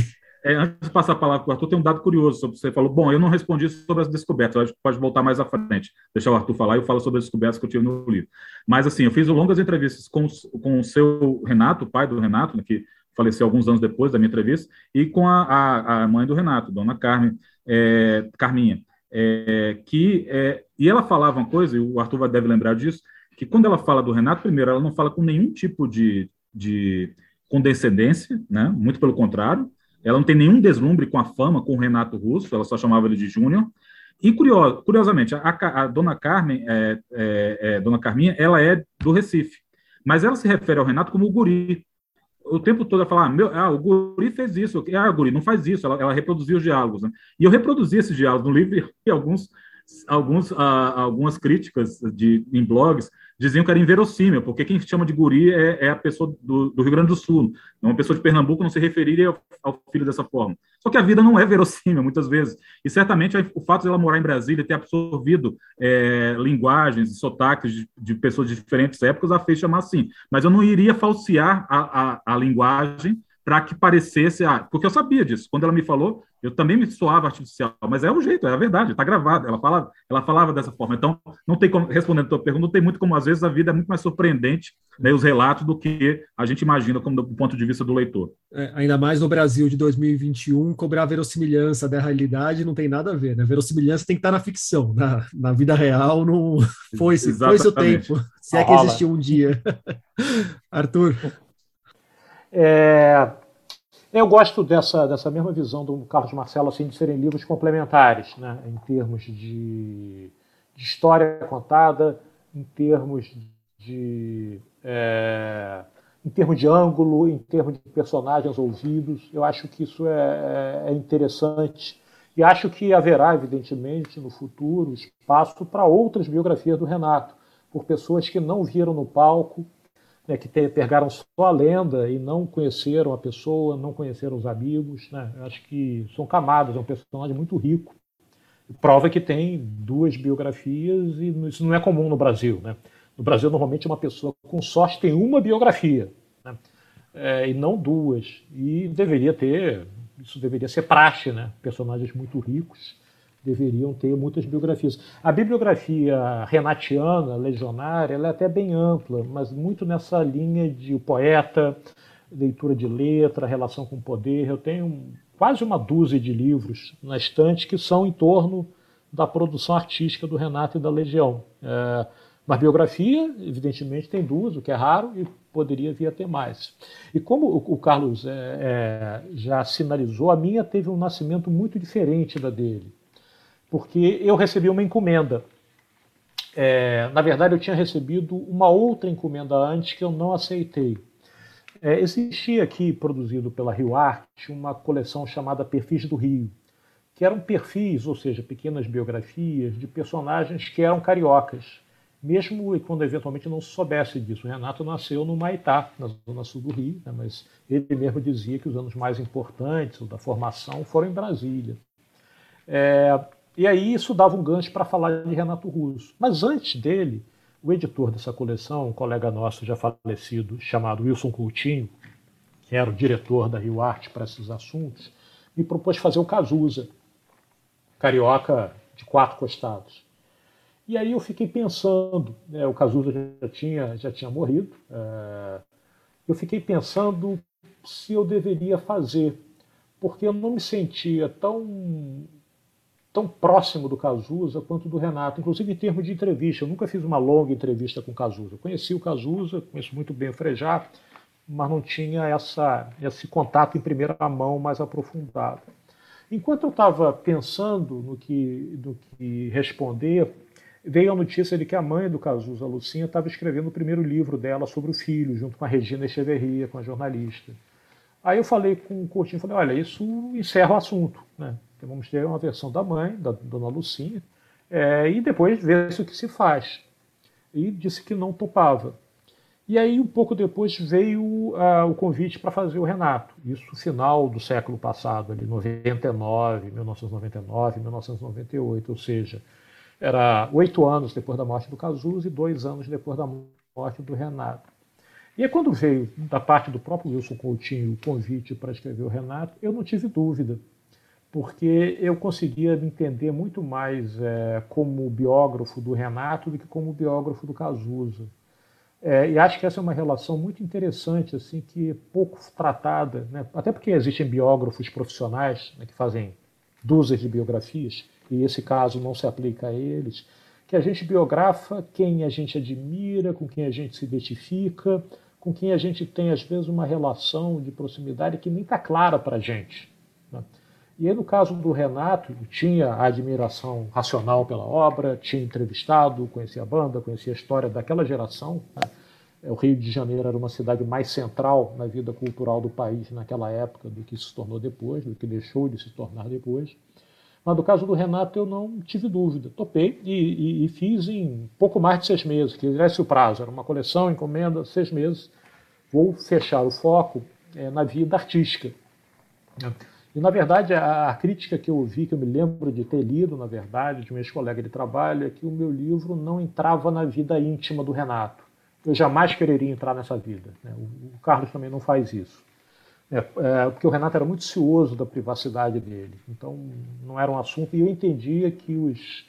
É, antes de passar a palavra para o Arthur, tem um dado curioso sobre você falou. Bom, eu não respondi sobre as descobertas, acho que pode voltar mais à frente. Deixar o Arthur falar e eu falo sobre as descobertas que eu tive no livro. Mas, assim, eu fiz longas entrevistas com, com o seu Renato, o pai do Renato, né, que faleceu alguns anos depois da minha entrevista, e com a, a, a mãe do Renato, dona Carmen, é, Carminha. É, que, é, e ela falava uma coisa, e o Arthur deve lembrar disso, que quando ela fala do Renato, primeiro, ela não fala com nenhum tipo de, de condescendência, né? muito pelo contrário, ela não tem nenhum deslumbre com a fama, com o Renato Russo, ela só chamava ele de Júnior. E curioso, curiosamente, a, a, dona Carmen, é, é, é, dona Carminha, ela é do Recife, mas ela se refere ao Renato como o guri. O tempo todo ela fala, ah, meu, ah, o guri fez isso, ah, o guri não faz isso, ela, ela reproduziu os diálogos. Né? E eu reproduzi esses diálogos no livro [LAUGHS] e alguns alguns, ah, algumas críticas de, em blogs diziam que era inverossímil, porque quem chama de guri é, é a pessoa do, do, Rio Grande do Sul. Uma pessoa de Pernambuco não se referiria ao, ao, filho dessa forma. Só que a vida não é verossímil, muitas vezes. E certamente o fato de ela morar em Brasília ter absorvido é, linguagens e sotaques de, de, pessoas de diferentes épocas a fez chamar assim. Mas eu não iria falsear a, a, a linguagem para que parecesse, ah, porque eu sabia disso. Quando ela me falou, eu também me soava artificial, mas é o jeito, é a verdade, está gravado. Ela falava, ela falava dessa forma. Então, não tem como, respondendo a tua pergunta, não tem muito como, às vezes, a vida é muito mais surpreendente, né, os relatos, do que a gente imagina como do ponto de vista do leitor. É, ainda mais no Brasil de 2021, cobrar verossimilhança da realidade não tem nada a ver, né? Verossimilhança tem que estar na ficção, na, na vida real não foi-se [LAUGHS] foi o tempo. Se é que existiu um dia. [LAUGHS] Arthur. É, eu gosto dessa, dessa mesma visão do Carlos Marcelo, assim, de serem livros complementares, né, em termos de, de história contada, em termos de é, em termos de ângulo, em termos de personagens ouvidos. Eu acho que isso é, é, é interessante e acho que haverá, evidentemente, no futuro espaço para outras biografias do Renato, por pessoas que não viram no palco né, que pegaram só a lenda e não conheceram a pessoa, não conheceram os amigos. Né? Acho que são camadas, é um personagem muito rico. Prova que tem duas biografias e isso não é comum no Brasil. Né? No Brasil, normalmente, uma pessoa com sorte tem uma biografia né? é, e não duas. E deveria ter, isso deveria ser praxe, né? personagens muito ricos deveriam ter muitas biografias. A bibliografia renatiana, legionária, ela é até bem ampla, mas muito nessa linha de poeta, leitura de letra, relação com o poder. Eu tenho quase uma dúzia de livros na estante que são em torno da produção artística do Renato e da Legião. É, mas biografia, evidentemente, tem duas, o que é raro, e poderia vir a ter mais. E como o, Carlos é, é, já sinalizou, a minha teve um nascimento muito diferente da dele porque eu recebi uma encomenda. É, na verdade, eu tinha recebido uma outra encomenda antes que eu não aceitei. É, existia aqui, produzido pela Rio Arte, uma coleção chamada Perfis do Rio, que eram perfis, ou seja, pequenas biografias de personagens que eram cariocas, mesmo quando eventualmente não se soubesse disso. O Renato nasceu no Maitá, na zona sul do Rio, né, mas ele mesmo dizia que os anos mais importantes da formação foram em Brasília. É, e aí isso dava um gancho para falar de Renato Russo. Mas antes dele, o editor dessa coleção, um colega nosso já falecido, chamado Wilson Coutinho, que era o diretor da Rio Arte para esses assuntos, me propôs fazer o Cazuza, carioca de quatro costados. E aí eu fiquei pensando, né, o Cazuza já tinha, já tinha morrido, é, eu fiquei pensando se eu deveria fazer, porque eu não me sentia tão tão próximo do Cazuza quanto do Renato, inclusive em termos de entrevista. Eu nunca fiz uma longa entrevista com o Cazuza. Eu conheci o Cazuza, conheço muito bem o Frejá, mas não tinha essa, esse contato em primeira mão mais aprofundado. Enquanto eu estava pensando no que, no que responder, veio a notícia de que a mãe do Cazuza, Lucinha, estava escrevendo o primeiro livro dela sobre o filho, junto com a Regina Echeverria, com a jornalista. Aí eu falei com o Coutinho, falei, olha, isso encerra o assunto, né? Então vamos ter uma versão da mãe, da dona Lucinha, é, e depois ver o que se faz. E disse que não topava. E aí, um pouco depois, veio uh, o convite para fazer o Renato. Isso final do século passado, ali, 99, 1999, 1998. Ou seja, era oito anos depois da morte do Cazuza e dois anos depois da morte do Renato. E aí, quando veio da parte do próprio Wilson Coutinho o convite para escrever o Renato, eu não tive dúvida porque eu conseguia me entender muito mais é, como biógrafo do Renato do que como biógrafo do Cazuza. É, e acho que essa é uma relação muito interessante, assim, que é pouco tratada, né? até porque existem biógrafos profissionais né, que fazem dúzias de biografias, e esse caso não se aplica a eles, que a gente biografa quem a gente admira, com quem a gente se identifica, com quem a gente tem, às vezes, uma relação de proximidade que nem está clara para a gente. Né? E aí, no caso do Renato, tinha admiração racional pela obra, tinha entrevistado, conhecia a banda, conhecia a história daquela geração. Né? É, o Rio de Janeiro era uma cidade mais central na vida cultural do país naquela época do que se tornou depois, do que deixou de se tornar depois. Mas no caso do Renato eu não tive dúvida. Topei e, e, e fiz em pouco mais de seis meses, que esse o prazo. Era uma coleção, encomenda, seis meses. Vou fechar o foco é, na vida artística. E, na verdade, a, a, crítica que eu ouvi, que eu me lembro de ter lido, na verdade, de um ex-colega de trabalho, é que o meu livro não entrava na vida íntima do Renato. Eu jamais quereria entrar nessa vida. Né? O, o, Carlos também não faz isso. É, é, porque o Renato era muito cioso da privacidade dele. Então, não era um assunto. E eu entendia que os.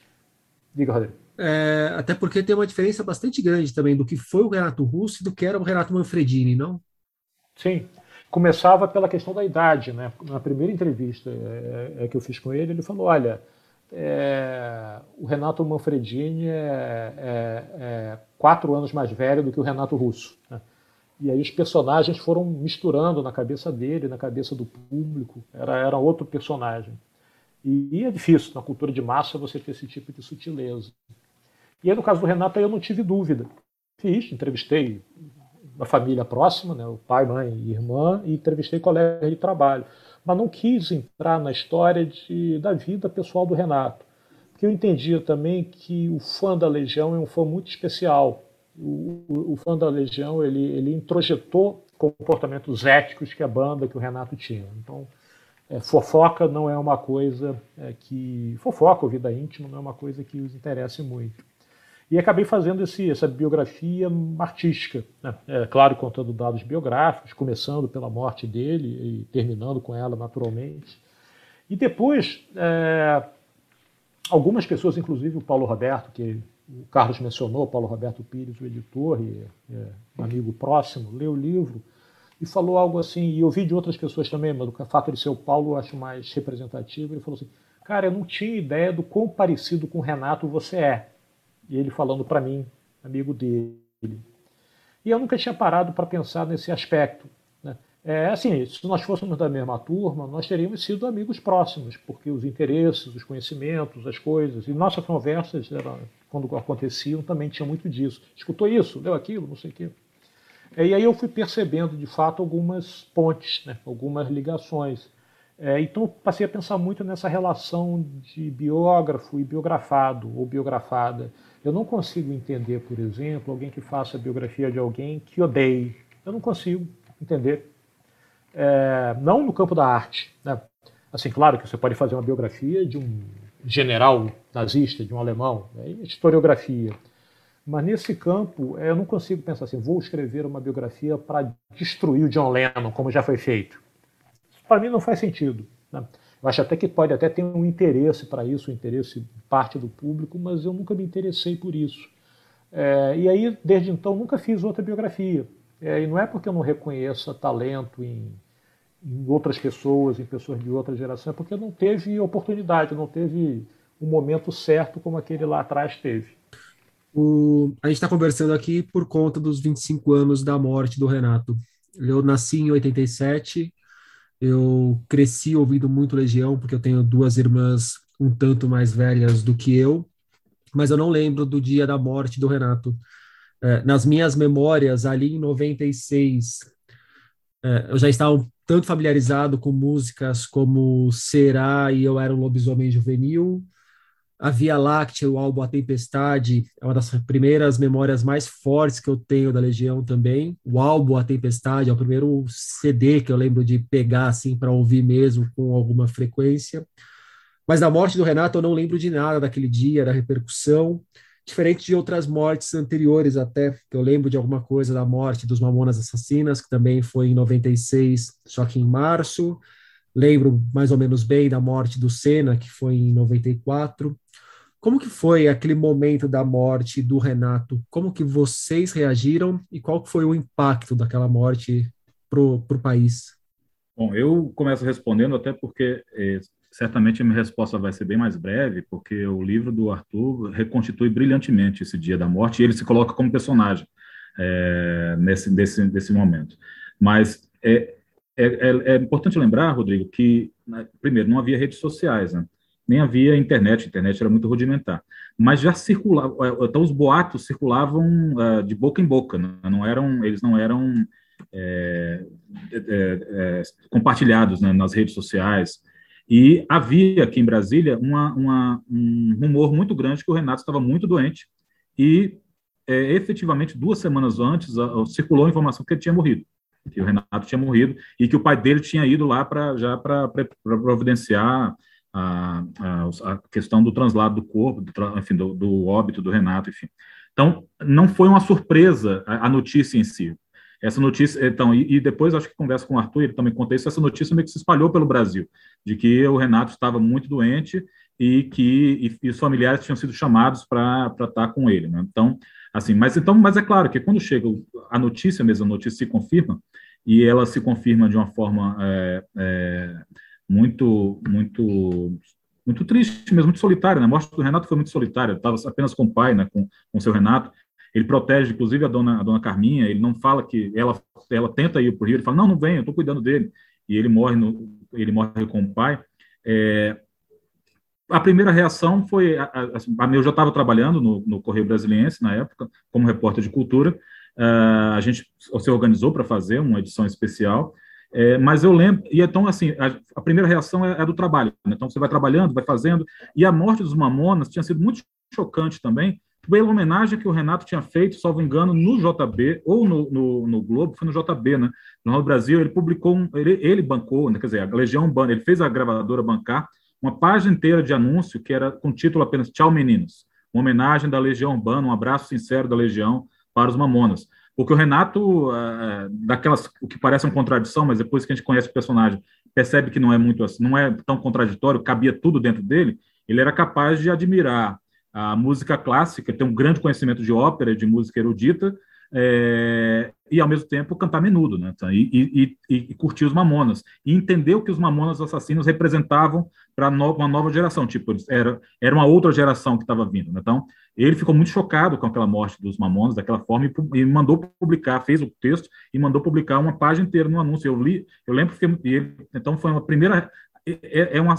Diga, Rodrigo. É, até porque tem uma diferença bastante grande também do que foi o Renato Russo e do que era o Renato Manfredini, não? Sim começava pela questão da idade. Né? Na primeira entrevista é, é, que eu fiz com ele, ele falou: olha, é, o Renato Manfredini é, é, é, quatro anos mais velho do que o Renato Russo. Né? E aí os personagens foram misturando na cabeça dele, na cabeça do público. Era, era outro personagem. E, e é difícil, na cultura de massa, você ter esse tipo de sutileza. E aí, no caso do Renato, eu não tive dúvida. Fiz, entrevistei uma família próxima, né, o pai, mãe e irmã, e entrevistei colegas de trabalho. Mas não quis entrar na história de, da vida pessoal do Renato. Porque eu entendia também que o fã da Legião é um fã muito especial. O, o, o fã da Legião ele, ele introjetou comportamentos éticos que a banda, que o Renato tinha. Então, é, fofoca não é uma coisa é, que. Fofoca ou vida íntima não é uma coisa que os interesse muito. E acabei fazendo esse, essa biografia artística, né? é, claro, contando dados biográficos, começando pela morte dele e terminando com ela naturalmente. E depois, é, algumas pessoas, inclusive o Paulo Roberto, que o Carlos mencionou, Paulo Roberto Pires, o editor e é, amigo próximo, leu o livro e falou algo assim, e eu vi de outras pessoas também, mas o fato de ser o Paulo eu acho mais representativo, ele falou assim, cara, eu não tinha ideia do quão parecido com o Renato você é. E ele falando para mim, amigo dele. E eu nunca tinha parado para pensar nesse aspecto. Né? É assim, se nós fôssemos da mesma turma, nós teríamos sido amigos próximos, porque os interesses, os conhecimentos, as coisas, e nossas conversas, era, quando aconteciam, também tinha muito disso. Escutou isso? Leu aquilo? Não sei o quê. É, e aí eu fui percebendo, de fato, algumas pontes, né? algumas ligações. É, então passei a pensar muito nessa relação de biógrafo e biografado ou biografada. Eu não consigo entender, por exemplo, alguém que faça a biografia de alguém que odeie. Eu não consigo entender. É, não no campo da arte. Né? Assim, claro que você pode fazer uma biografia de um general nazista, de um alemão, é historiografia. Mas nesse campo, é, eu não consigo pensar assim, vou escrever uma biografia para destruir o John Lennon, como já foi feito. Para mim não faz sentido. Né? Eu acho até que pode até ter um interesse para isso, um interesse parte do público, mas eu nunca me interessei por isso. É, e aí, desde então, nunca fiz outra biografia. É, e não é porque eu não reconheça talento em, em, outras pessoas, em pessoas de outra geração, é porque não teve oportunidade, não teve um momento certo como aquele lá atrás teve. O, a gente está conversando aqui por conta dos 25 anos da morte do Renato. Eu nasci em 87, eu cresci ouvindo muito Legião, porque eu tenho duas irmãs um tanto mais velhas do que eu, mas eu não lembro do dia da morte do Renato. É, nas minhas memórias, ali em 96, é, eu já estava um tanto familiarizado com músicas como Será e Eu Era um Lobisomem Juvenil, a Via Láctea, o álbum A Tempestade, é uma das primeiras memórias mais fortes que eu tenho da Legião também. O álbum A Tempestade é o primeiro CD que eu lembro de pegar assim para ouvir mesmo com alguma frequência. Mas da morte do Renato eu não lembro de nada daquele dia, da repercussão, diferente de outras mortes anteriores até, que eu lembro de alguma coisa da morte dos Mamonas Assassinas, que também foi em 96, só que em março. Lembro mais ou menos bem da morte do Senna, que foi em 94. Como que foi aquele momento da morte do Renato? Como que vocês reagiram e qual foi o impacto daquela morte para o país? Bom, eu começo respondendo até porque é, certamente a minha resposta vai ser bem mais breve, porque o livro do Arthur reconstitui brilhantemente esse dia da morte e ele se coloca como personagem é, nesse, desse, desse momento. Mas é, é, é, é importante lembrar, Rodrigo, que, né, primeiro, não havia redes sociais, né? Nem havia internet, a internet era muito rudimentar. Mas já circulava, é, então os boatos circulavam uh, de boca em boca, né? não eram, eles não eram é, é, é, compartilhados né, nas redes sociais. E havia aqui em Brasília uma, uma, um rumor muito grande que o Renato estava muito doente e é, efetivamente duas semanas antes circulou a informação que ele tinha morrido, que o Renato tinha morrido e que o pai dele tinha ido lá para já para providenciar a, a, a, questão do translado do corpo, do, enfim, do, do, óbito do Renato, enfim. Então, não foi uma surpresa a, a notícia em si. Essa notícia, então, e, e, depois acho que conversa com o Arthur, ele também contou isso, essa notícia meio que se espalhou pelo Brasil, de que o Renato estava muito doente e que e, e os familiares tinham sido chamados para estar com ele, né? Então, assim, mas então, mas é claro que quando chega a notícia mesmo, a notícia se confirma, e ela se confirma de uma forma é, é, muito, muito muito triste mesmo, muito solitária. Né? A morte do Renato foi muito solitária, estava apenas com o pai, né, com o seu Renato. Ele protege, inclusive, a dona, a dona Carminha, ele não fala que ela, ela tenta ir para o Rio, ele fala, não, não vem, eu estou cuidando dele. E ele morre, no, ele morre com o pai. É, a primeira reação foi, a, a, a eu já estava trabalhando no, no, Correio Brasiliense, na época, como repórter de cultura, uh, a gente se organizou para fazer uma edição especial, é, mas eu lembro, e então, assim, a, a primeira reação é, é, do trabalho. Né? Então, você vai trabalhando, vai fazendo. E a morte dos Mamonas tinha sido muito chocante também, pela homenagem que o Renato tinha feito, salvo engano, no JB, ou no, no, no Globo, foi no JB, né? No Brasil, ele publicou, um, ele, ele bancou, né? quer dizer, a Legião Urbana, ele fez a gravadora bancar uma página inteira de anúncio que era com título apenas Tchau Meninos, uma homenagem da Legião Urbana, um abraço sincero da Legião para os Mamonas. Porque o Renato, uh, daquelas o que parece uma contradição, mas depois que a gente conhece o personagem, percebe que não é muito assim, não é tão contraditório, cabia tudo dentro dele. Ele era capaz de admirar a música clássica, ter um grande conhecimento de ópera, de música erudita, é, e ao mesmo tempo cantar menudo, né? Então, e, e, e, curtir os Mamonas e entender o que os Mamonas assassinos representavam para no, uma nova geração, tipo era era uma outra geração que estava vindo. Né? Então ele ficou muito chocado com aquela morte dos Mamonas daquela forma e, e, mandou publicar, fez o texto e mandou publicar uma página inteira no anúncio. Eu li, eu lembro que ele, então foi uma primeira é, é uma,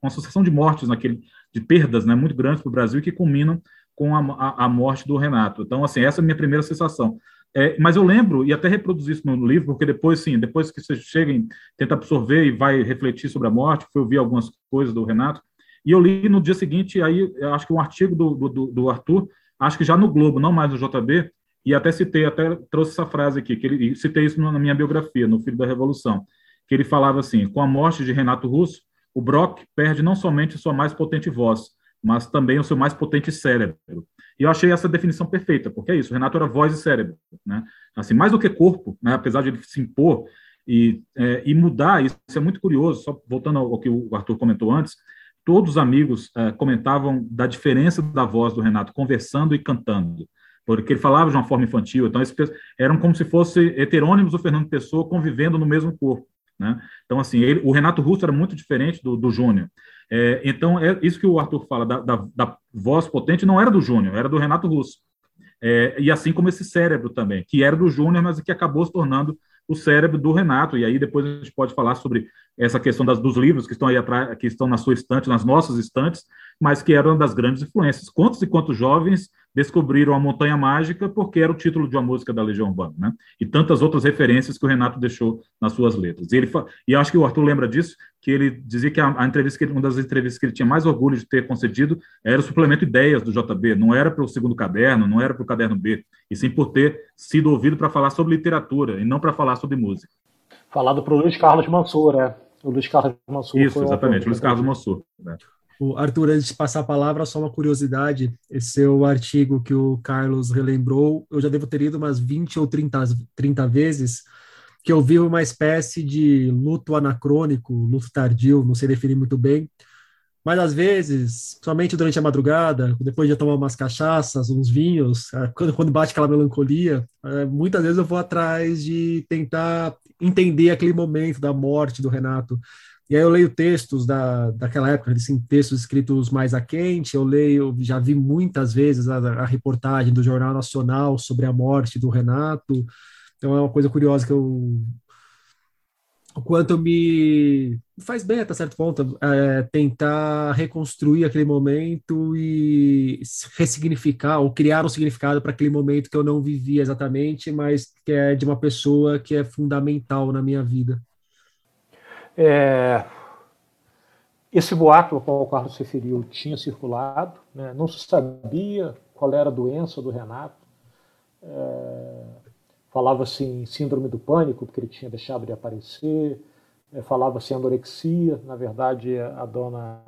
uma sucessão de mortes naquele de perdas, né, muito grandes para o Brasil que culminam com a, a, morte do Renato. Então, assim, essa é a minha primeira sensação. É, mas eu lembro, e até reproduzi isso no livro, porque depois, sim, depois que você chega e tenta absorver e vai refletir sobre a morte, foi ouvir algumas coisas do Renato, e eu li no dia seguinte, aí, acho que um artigo do, do, do Arthur, acho que já no Globo, não mais no JB, e até citei, até trouxe essa frase aqui, que ele citei isso na minha biografia, no Filho da Revolução, que ele falava assim: com a morte de Renato Russo, o Brock perde não somente sua mais potente voz, mas também o seu mais potente cérebro. E eu achei essa definição perfeita, porque é isso, o Renato era voz e cérebro, né? Assim, mais do que corpo, né? apesar de ele se impor e, é, e mudar, isso é muito curioso, só voltando ao, que o Arthur comentou antes, todos os amigos é, comentavam da diferença da voz do Renato conversando e cantando, porque ele falava de uma forma infantil, então eram como se fossem heterônimos do Fernando Pessoa convivendo no mesmo corpo. Né? Então, assim, ele, o Renato Russo era muito diferente do, do Júnior. É, então, é isso que o Arthur fala da, da, da voz potente não era do Júnior, era do Renato Russo. É, e assim como esse cérebro também, que era do Júnior, mas que acabou se tornando o cérebro do Renato. E aí depois a gente pode falar sobre essa questão das, dos livros que estão aí atrás, que estão na sua estante, nas nossas estantes, mas que eram das grandes influências. Quantos e quantos jovens descobriram a Montanha Mágica porque era o título de uma música da Legião Urbana, né? E tantas outras referências que o Renato deixou nas suas letras. E ele e acho que o Arthur lembra disso, que ele dizia que a, a entrevista que ele, uma das entrevistas que ele tinha mais orgulho de ter concedido era o suplemento Ideias do JB, não era para o segundo caderno, não era para o caderno B, e sim por ter sido ouvido para falar sobre literatura e não para falar sobre música. Falado para o Luiz Carlos Mansur, é. O Luiz Carlos Mansur. Isso, exatamente, Luiz Carlos Mansur. Né? O Arthur, antes de passar a palavra, só uma curiosidade. Esse seu artigo que o Carlos relembrou, eu já devo ter lido umas 20 ou 30, 30 vezes, que eu vi uma espécie de luto anacrônico, luto tardio, não sei definir muito bem, mas às vezes, somente durante a madrugada, depois de tomar umas cachaças, uns vinhos, é, quando, quando bate aquela melancolia, é, muitas vezes eu vou atrás de tentar entender aquele momento da morte do Renato. E aí eu leio textos da, daquela época, assim, textos escritos mais a quente, eu leio, já vi muitas vezes a, a, reportagem do Jornal Nacional sobre a morte do Renato, então é uma coisa curiosa que eu... O quanto me faz bem até certo ponto é, tentar reconstruir aquele momento e ressignificar ou criar um significado para aquele momento que eu não vivi exatamente, mas que é de uma pessoa que é fundamental na minha vida. É, esse boato ao qual o Carlos se referiu tinha circulado, né? não se sabia qual era a doença do Renato. É, Falava-se em síndrome do pânico, porque ele tinha deixado de aparecer. É, Falava-se em anorexia. Na verdade, a dona,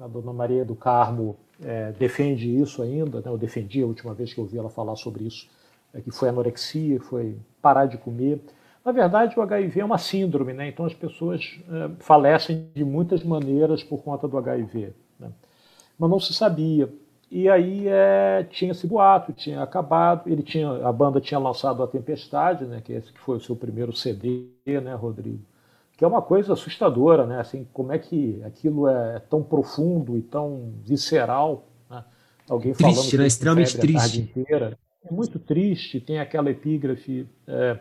a dona Maria do Carmo é, defende isso ainda. Né? Eu defendi a última vez que eu ouvi ela falar sobre isso, é, que foi anorexia, foi parar de comer. Na verdade, o HIV é uma síndrome, né? então as pessoas é, falecem de muitas maneiras por conta do HIV. Né? Mas não se sabia. E aí é, tinha esse boato, tinha acabado. Ele tinha, a banda tinha lançado a Tempestade, né? que esse que foi o seu primeiro CD, né, Rodrigo? que é uma coisa assustadora, né? Assim, como é que aquilo é tão profundo e tão visceral, né? Alguém triste, falando né? extremamente triste. É muito triste. Tem aquela epígrafe é,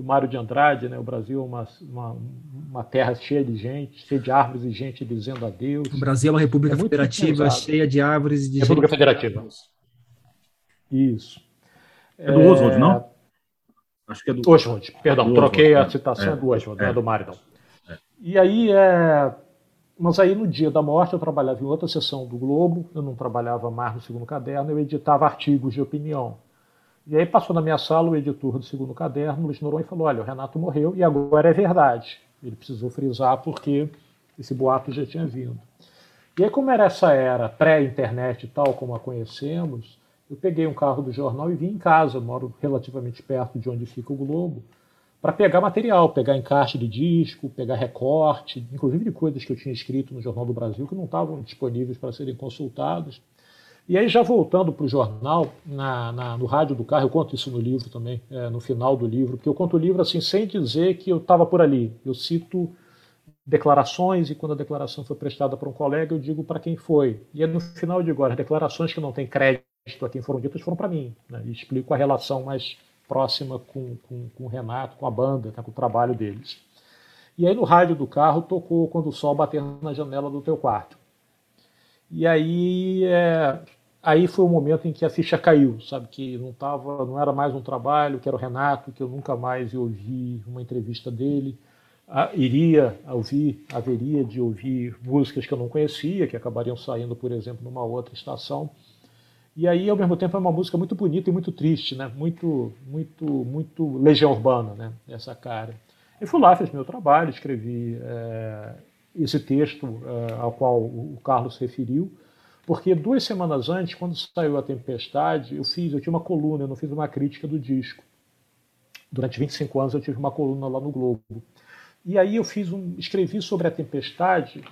do Mário de Andrade, né? O Brasil é uma, uma, uma, terra cheia de gente, cheia de árvores e gente dizendo adeus. O Brasil é uma república é federativa cheia de árvores e de república gente. República federativa. Isso. É do Oswald, não? Acho que é do Oswald. Perdão, do troquei Oswald, a citação é, do Oswald, é, não é do Mário, não. É. E aí, é... mas aí no dia da morte eu trabalhava em outra sessão do Globo, eu não trabalhava mais no segundo caderno, eu editava artigos de opinião. E aí passou na minha sala o editor do segundo caderno, Luiz Noronha, e falou: olha, o Renato morreu e agora é verdade. Ele precisou frisar porque esse boato já tinha vindo. E aí, como era essa era pré-internet e tal, como a conhecemos, eu peguei um carro do jornal e vim em casa, eu moro relativamente perto de onde fica o Globo, para pegar material, pegar encaixe de disco, pegar recorte, inclusive de coisas que eu tinha escrito no Jornal do Brasil que não estavam disponíveis para serem consultadas. E aí, já voltando para o jornal, na, na, no rádio do carro, eu conto isso no livro também, é, no final do livro, porque eu conto o livro assim, sem dizer que eu estava por ali. Eu cito declarações e quando a declaração foi prestada para um colega, eu digo para quem foi. E no final eu digo, as declarações que não têm crédito a quem foram ditas foram para mim. Né? E explico a relação mais próxima com, com, com o Renato, com a banda, né? com o trabalho deles. E aí no rádio do carro tocou Quando o Sol Bater na Janela do Teu Quarto. E aí, é, aí foi o momento em que a ficha caiu, sabe? Que não, tava, não era mais um trabalho, que era o Renato, que eu nunca mais ia ouvir uma entrevista dele. iria ouvir, haveria de ouvir músicas que eu não conhecia, que acabariam saindo, por exemplo, numa outra estação. E aí, ao mesmo tempo, é uma música muito bonita e muito triste, né? Muito, muito, muito Legião Urbana, né? Essa cara. E fui lá, fiz meu trabalho, escrevi é, esse texto é, ao qual o Carlos referiu, porque duas semanas antes, quando saiu A Tempestade, eu fiz, eu tinha uma coluna, eu não fiz uma crítica do disco. Durante 25 anos eu tive uma coluna lá no Globo. E aí eu fiz um, escrevi sobre a Tempestade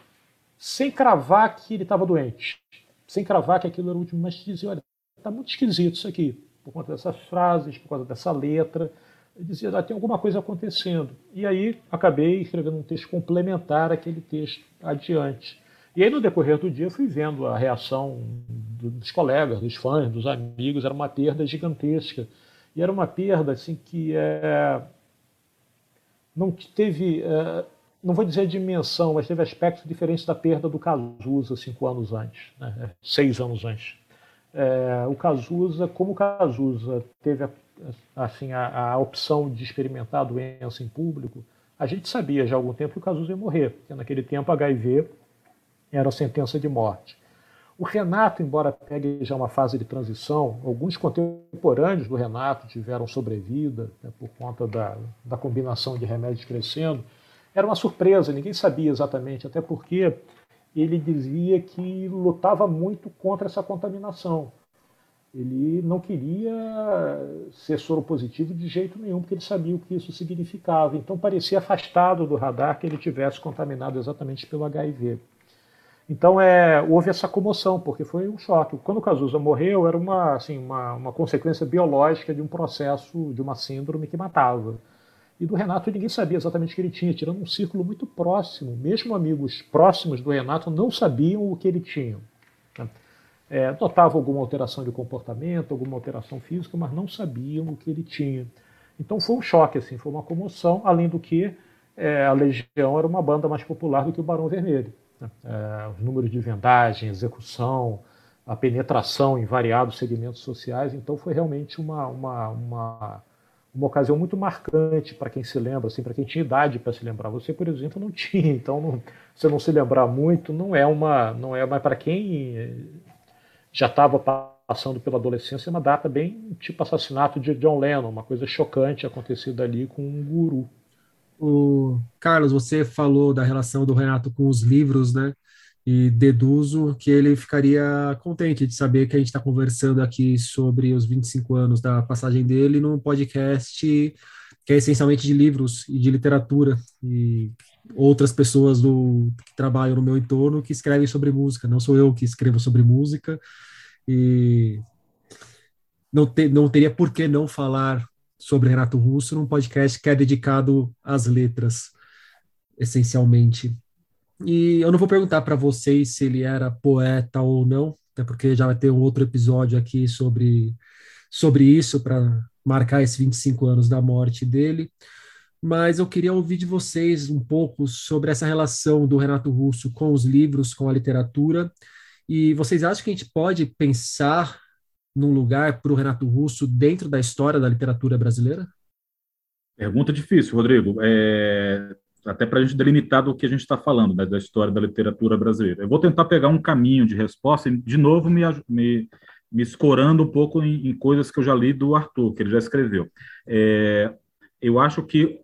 sem cravar que ele estava doente sem cravar que aquilo era o último, mas dizia, olha, está muito esquisito isso aqui, por conta dessas frases, por causa dessa letra. Dizia, ah, tem alguma coisa acontecendo. E aí acabei escrevendo um texto complementar àquele texto adiante. E aí, no decorrer do dia, fui vendo a reação dos colegas, dos fãs, dos amigos. Era uma perda gigantesca. E era uma perda assim que é, não teve. É, não vou dizer dimensão, mas teve aspectos diferentes da perda do Cazuza cinco anos antes, né? Seis anos antes. É, o Cazuza, como o Cazuza teve a, assim, a, a, opção de experimentar a doença em público, a gente sabia já há algum tempo que o Cazuza ia morrer, porque naquele tempo HIV era a sentença de morte. O Renato, embora pegue já uma fase de transição, alguns contemporâneos do Renato tiveram sobrevida né, por conta da, da combinação de remédios crescendo, era uma surpresa, ninguém sabia exatamente, até porque ele dizia que lutava muito contra essa contaminação. Ele não queria ser soropositivo de jeito nenhum, porque ele sabia o que isso significava. Então parecia afastado do radar que ele tivesse contaminado exatamente pelo HIV. Então é, houve essa comoção, porque foi um choque. Quando o Cazuza morreu, era uma, assim, uma, uma consequência biológica de um processo, de uma síndrome que matava. E do Renato ninguém sabia exatamente o que ele tinha, tirando um círculo muito próximo. Mesmo amigos próximos do Renato não sabiam o que ele tinha. Né? É, notavam alguma alteração de comportamento, alguma alteração física, mas não sabiam o que ele tinha. Então foi um choque, assim, foi uma comoção, além do que é, a Legião era uma banda mais popular do que o Barão Vermelho. Né? É, os números de vendagem, execução, a penetração em variados segmentos sociais, então foi realmente uma, uma, uma uma ocasião muito marcante para quem se lembra, assim, para quem tinha idade para se lembrar. Você, por exemplo, não tinha, então não, você não se lembrar muito não é uma, não é, mas para quem já estava passando pela adolescência, uma data bem tipo assassinato de John Lennon, uma coisa chocante acontecida ali com um guru. O Carlos, você falou da relação do Renato com os livros, né? e deduzo que ele ficaria contente de saber que a gente está conversando aqui sobre os 25 anos da passagem dele num podcast que é essencialmente de livros e de literatura e outras pessoas do, que trabalham no meu entorno que escrevem sobre música. Não sou eu que escrevo sobre música e não, te, não teria por que não falar sobre Renato Russo num podcast que é dedicado às letras. essencialmente. E eu não vou perguntar para vocês se ele era poeta ou não, até porque já vai ter um outro episódio aqui sobre, sobre isso, para marcar esses 25 anos da morte dele. Mas eu queria ouvir de vocês um pouco sobre essa relação do Renato Russo com os livros, com a literatura. E vocês acham que a gente pode pensar num lugar para o Renato Russo dentro da história da literatura brasileira? Pergunta difícil, Rodrigo. É, até para a gente delimitar do que a gente está falando, né, da história da literatura brasileira. Eu vou tentar pegar um caminho de resposta de novo, me, me, me escorando um pouco em, em, coisas que eu já li do Arthur, que ele já escreveu. É, eu acho que,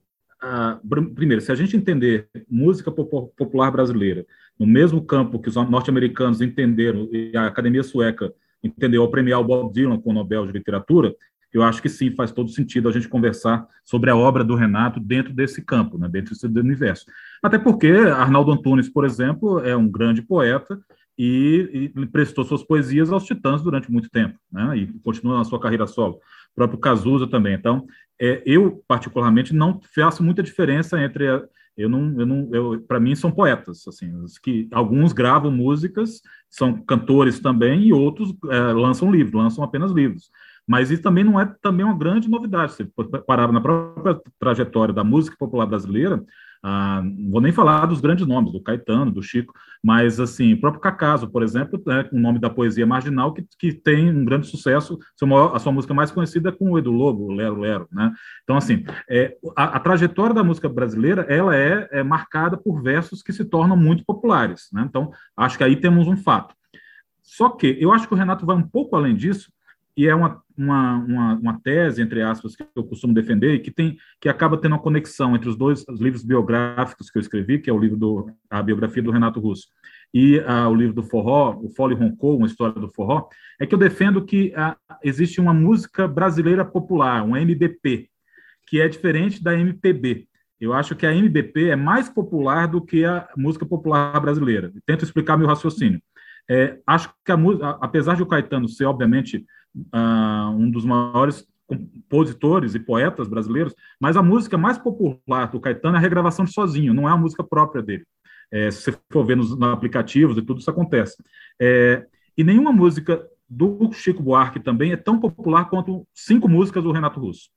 primeiro, se a gente entender música popular brasileira no mesmo campo que os norte-americanos entenderam e a Academia Sueca entendeu ao premiar o Bob Dylan com o Nobel de Literatura, eu acho que sim, faz todo sentido a gente conversar sobre a obra do Renato dentro desse campo, né, dentro desse universo. Até porque Arnaldo Antunes, por exemplo, é um grande poeta e, e prestou suas poesias aos Titãs durante muito tempo, né, e continua na sua carreira solo. O próprio Cazuza também. Então, é, eu, particularmente, não faço muita diferença entre. A, eu não, eu não, para mim são poetas, assim, que alguns gravam músicas, são cantores também, e outros é, lançam livros, lançam apenas livros. Mas isso também não é também uma grande novidade. Se parar na própria trajetória da música popular brasileira, ah, vou nem falar dos grandes nomes, do Caetano, do Chico, mas assim, o próprio Cacaso, por exemplo, é o nome da poesia marginal que, que tem um grande sucesso. a sua música mais conhecida é com o Edu Lobo, o Lero Lero, né? Então, assim, é, a, a, trajetória da música brasileira ela é, é marcada por versos que se tornam muito populares, né? Então, acho que aí temos um fato. Só que eu acho que o Renato vai um pouco além disso, e é uma, uma, uma, uma, tese, entre aspas, que eu costumo defender, e que, tem, que acaba tendo uma conexão entre os dois os livros biográficos que eu escrevi, que é o livro do, a biografia do Renato Russo, e uh, o livro do Forró, o Fole Roncou, uma história do Forró, é que eu defendo que uh, existe uma música brasileira popular, um MBP, que é diferente da MPB. Eu acho que a MBP é mais popular do que a música popular brasileira. Tento explicar meu raciocínio. É, acho que a música, apesar de o Caetano ser, obviamente, uh, um dos maiores compositores e poetas brasileiros, mas a música mais popular do Caetano é a regravação de Sozinho, não é a música própria dele. É, se você for ver nos, nos, aplicativos e tudo isso acontece. É, e nenhuma música do Chico Buarque também é tão popular quanto cinco músicas do Renato Russo.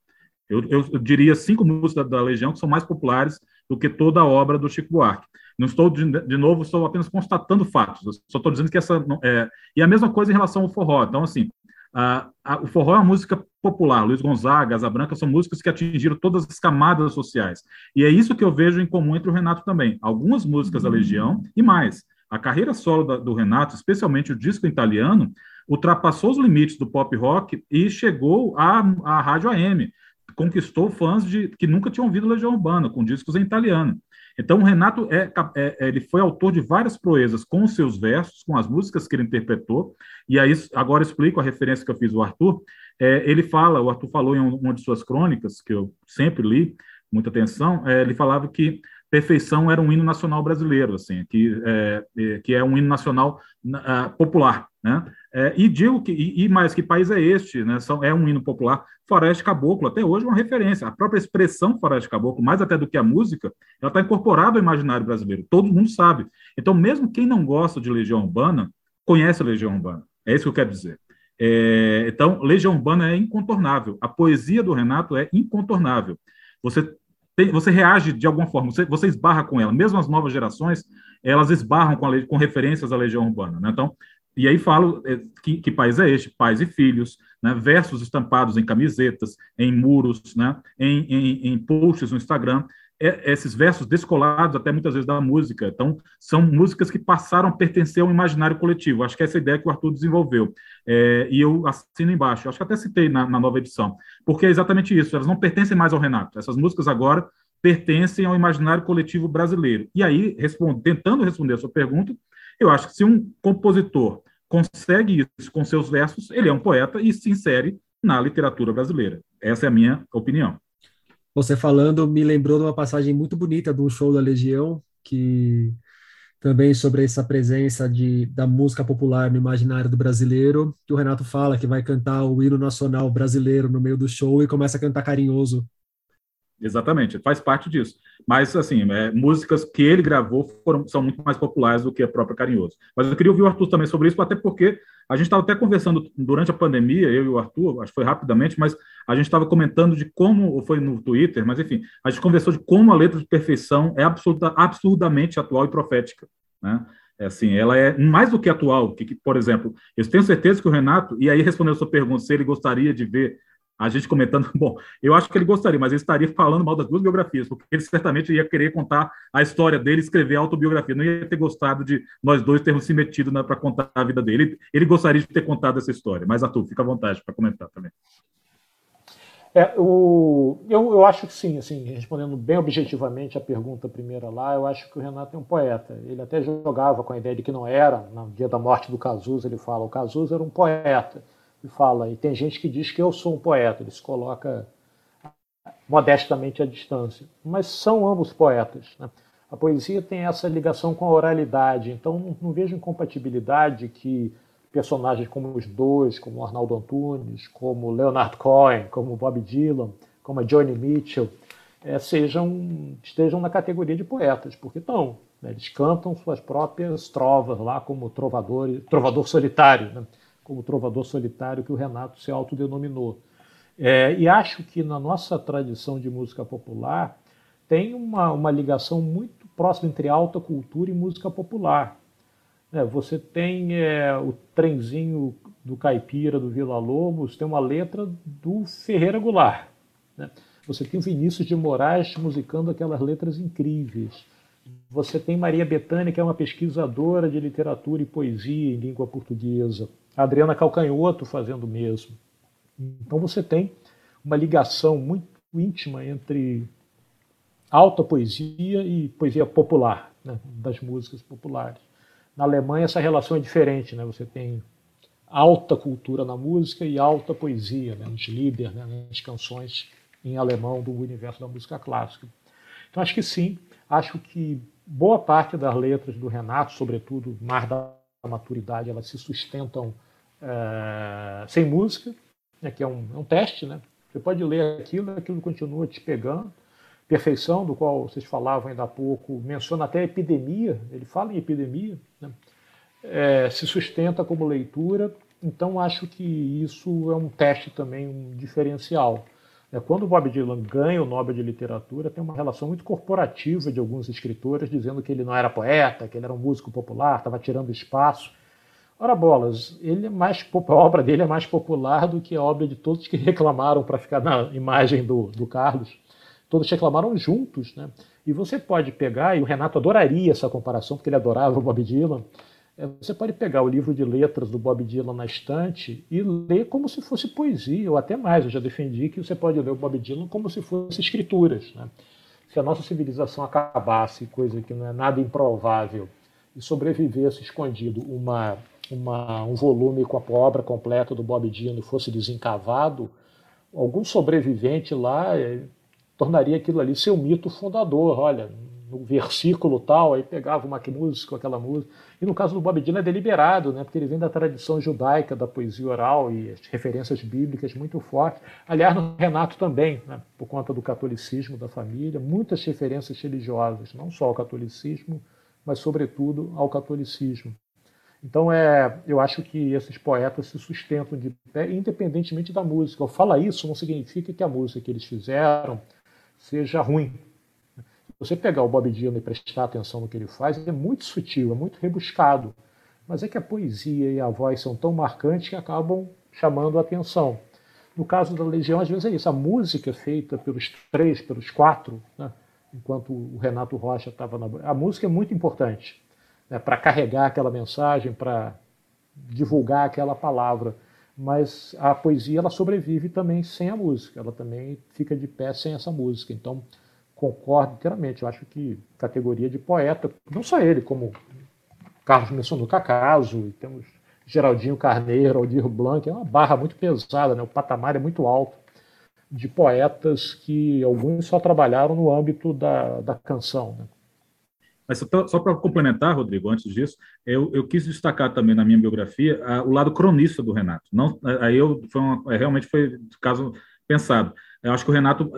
Eu, eu, eu diria cinco músicas da, da Legião que são mais populares do que toda a obra do Chico Buarque. Não estou, de, de novo, estou apenas constatando fatos. só estou dizendo que essa. É, e a mesma coisa em relação ao forró. Então, assim, a, a, o forró é uma música popular. Luiz Gonzaga, Asa Branca são músicas que atingiram todas as camadas sociais. E é isso que eu vejo em comum entre o Renato também. Algumas músicas da Legião e mais. A carreira solo da, do Renato, especialmente o disco italiano, ultrapassou os limites do pop rock e chegou à, à rádio AM. Conquistou fãs de, que nunca tinham ouvido Legião Urbana, com discos em italiano. Então, o Renato é, é, é, ele foi autor de várias proezas com os seus versos, com as músicas que ele interpretou. E aí, agora explico a referência que eu fiz ao Arthur. É, ele fala, o Arthur falou em uma de suas crônicas, que eu sempre li, muita atenção, é, ele falava que Perfeição era um hino nacional brasileiro, assim, que é, é que é um hino nacional uh, popular, né? É, e digo que, e, e, mais, que país é este, né? São, é um hino popular. Floresta Caboclo, até hoje, é uma referência. A própria expressão Floresta Caboclo, mais até do que a música, ela está incorporada ao imaginário brasileiro. Todo mundo sabe. Então, mesmo quem não gosta de Legião Urbana, conhece a Legião Urbana. É isso que eu quero dizer. É, então, Legião Urbana é incontornável. A poesia do Renato é incontornável. Você tem, você reage de alguma forma, você, você esbarra com ela. Mesmo as novas gerações, elas esbarram com, a, com referências à Legião Urbana. Né? Então, e aí falo é, que, que, país é este? Pais e filhos, né? versos estampados em camisetas, em muros, né? em, em, em posts no Instagram é, esses versos descolados até muitas vezes da música. Então, são músicas que passaram a pertencer ao imaginário coletivo. Acho que essa é ideia que o Arthur desenvolveu. É, e eu assino embaixo. Acho que até citei na, na, nova edição. Porque é exatamente isso. Elas não pertencem mais ao Renato. Essas músicas agora pertencem ao imaginário coletivo brasileiro. E aí, responde, tentando responder a sua pergunta, eu acho que se um compositor consegue isso com seus versos, ele é um poeta e se insere na literatura brasileira. Essa é a minha opinião. Você falando me lembrou de uma passagem muito bonita de um show da Legião, que também sobre essa presença de, da música popular no imaginário do brasileiro, que o Renato fala que vai cantar o hino nacional brasileiro no meio do show e começa a cantar carinhoso. Exatamente, faz parte disso. Mas, assim, é, músicas que ele gravou foram, são muito mais populares do que a própria Carinhoso. Mas eu queria ouvir o Arthur também sobre isso, até porque a gente estava até conversando durante a pandemia, eu e o Arthur, acho que foi rapidamente, mas a gente estava comentando de como, foi no Twitter, mas enfim, a gente conversou de como a letra de perfeição é absoluta, absurdamente atual e profética. Né? É assim, ela é mais do que atual. Que, que, por exemplo, eu tenho certeza que o Renato, e aí respondendo a sua pergunta, se ele gostaria de ver a gente comentando, [LAUGHS] bom, eu acho que ele gostaria, mas ele estaria falando mal das duas biografias, porque ele certamente ia querer contar a história dele, escrever a autobiografia, não ia ter gostado de nós dois termos se metido para contar a vida dele. Ele, ele, gostaria de ter contado essa história, mas Arthur, fica à vontade para comentar também. É, o, eu, eu acho que sim, assim, respondendo bem objetivamente a pergunta primeira lá, eu acho que o Renato é um poeta. Ele até jogava com a ideia de que não era, no dia da morte do Cazuza, ele fala, o Cazuza era um poeta e fala, e tem gente que diz que eu sou um poeta, ele se coloca modestamente à distância. Mas são ambos poetas. Né? A poesia tem essa ligação com a oralidade, então não, não vejo incompatibilidade que personagens como os dois, como Arnaldo Antunes, como Leonard Cohen, como Bob Dylan, como Johnny Mitchell, é, sejam, estejam na categoria de poetas, porque estão. Né? Eles cantam suas próprias trovas lá como trovador, trovador solitário. Né? Como trovador solitário que o Renato se autodenominou. É, e acho que na nossa tradição de música popular tem uma, uma ligação muito próxima entre alta cultura e música popular. É, você tem é, o trenzinho do Caipira, do Vila Lobos, tem uma letra do Ferreira Goulart. Né? Você tem o Vinícius de Moraes musicando aquelas letras incríveis. Você tem Maria Bethânia, que é uma pesquisadora de literatura e poesia em língua portuguesa a Adriana Calcanhoto fazendo o mesmo. Então você tem uma ligação muito íntima entre alta poesia e poesia popular, né, das músicas populares. Na Alemanha essa relação é diferente, né? Você tem alta cultura na música e alta poesia, né, nos Lieder, né, nas canções em alemão do universo da música clássica. Então acho que sim, acho que boa parte das letras do Renato, sobretudo Mar da Maturidade, elas se sustentam é, sem música, né, que é um, é um teste, né? Você pode ler aquilo, aquilo continua te pegando. Perfeição, do qual vocês falavam ainda há pouco, menciona até epidemia, ele fala em epidemia, né? é, se sustenta como leitura, então acho que isso é um teste também, um diferencial. É, quando o Bob Dylan ganha o Nobel de Literatura, tem uma relação muito corporativa de alguns escritores dizendo que ele não era poeta, que ele era um músico popular, estava tirando espaço. Ora bolas, ele é mais, a obra dele é mais popular do que a obra de todos que [LAUGHS] reclamaram para ficar na imagem do, do Carlos. Todos reclamaram juntos, né? E você pode pegar, e o Renato adoraria essa comparação, porque ele adorava o Bob Dylan. É, você pode pegar o livro de letras do Bob Dylan na estante e ler como se fosse poesia, ou até mais. Eu já defendi que você pode ler o Bob Dylan como se fosse escrituras. Né? Se a nossa civilização acabasse, coisa que não é nada improvável, e sobrevivesse escondido uma uma, um volume com a obra completa do Bob Dylan fosse desencavado, algum sobrevivente lá eh, tornaria aquilo ali seu mito fundador. Olha, no versículo tal, aí pegava uma música, aquela música. E no caso do Bob Dylan é deliberado, né? porque ele vem da tradição judaica da poesia oral e as referências bíblicas muito fortes. Aliás, no Renato também, né? por conta do catolicismo da família, muitas referências religiosas, não só ao catolicismo, mas sobretudo ao catolicismo. Então, é, eu acho que esses poetas se sustentam de pé, independentemente da música. Eu falar isso não significa que a música que eles fizeram seja ruim. Se você pegar o Bob Dylan e prestar atenção no que ele faz, é muito sutil, é muito rebuscado. Mas é que a poesia e a voz são tão marcantes que acabam chamando a atenção. No caso da Legião, às vezes é isso. A música feita pelos três, pelos quatro, né? enquanto o Renato Rocha estava na. A música é muito importante né, para carregar aquela mensagem, para divulgar aquela palavra. Mas a poesia ela sobrevive também sem a música, ela também fica de pé sem essa música. Então, concordo inteiramente. Eu acho que categoria de poeta, não só ele, como Carlos mencionou Cacaso, e temos Geraldinho Carneiro, Aldir Blanc, é uma barra muito pesada, né? o patamar é muito alto de poetas que alguns só trabalharam no âmbito da, da canção. Né? Mas só, para complementar, Rodrigo, antes disso, eu, eu, quis destacar também na minha biografia a, o lado cronista do Renato. Não, aí eu foi uma, é, realmente foi caso pensado. Eu acho que o Renato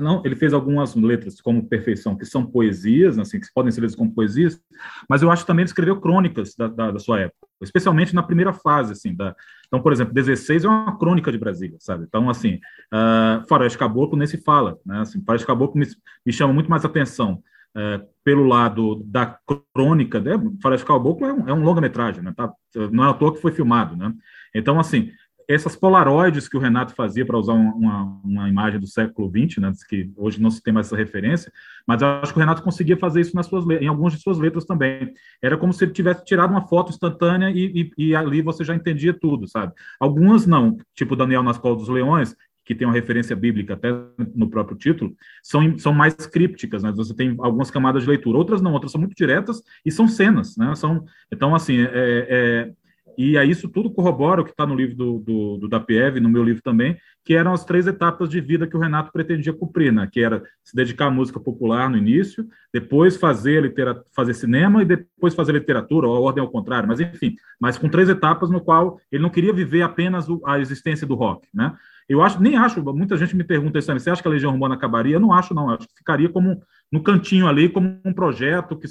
não, ele fez algumas letras como Perfeição, que são poesias, assim, que podem ser lidas como poesias, mas eu acho também ele escreveu crônicas da, da, da, sua época, especialmente na primeira fase, assim, da, então, por exemplo, 16 é uma crônica de Brasília, sabe? Então, assim, uh, Faroeste Caboclo nem se fala, né? Assim, Faroeste Caboclo me, me chama muito mais atenção uh, pelo lado da crônica, né? Faroeste Caboclo é um, é um longa-metragem, né? Tá? Não é à toa que foi filmado, né? Então, assim, essas polaroides que o Renato fazia para usar uma, uma, imagem do século XX, né, que hoje não se tem mais essa referência, mas acho que o Renato conseguia fazer isso nas suas, em algumas de suas letras também. Era como se ele tivesse tirado uma foto instantânea e, e, e ali você já entendia tudo, sabe? Algumas não, tipo Daniel nas Colas dos Leões, que tem uma referência bíblica até no próprio título, são, são mais crípticas, né? Você tem algumas camadas de leitura, outras não, outras são muito diretas e são cenas, né? São, então, assim, é, é e aí isso tudo corrobora o que está no livro do, do, do Dapiev, no meu livro também, que eram as três etapas de vida que o Renato pretendia cumprir, né? que era se dedicar à música popular no início, depois fazer, litera, fazer cinema e depois fazer literatura, ou a ordem ao contrário, mas enfim, mas com três etapas no qual ele não queria viver apenas a existência do rock, né? Eu acho, nem acho, muita gente me pergunta isso, você acha que a Legião Urbana acabaria? Eu não acho, não, eu acho que ficaria como no cantinho ali, como um projeto que,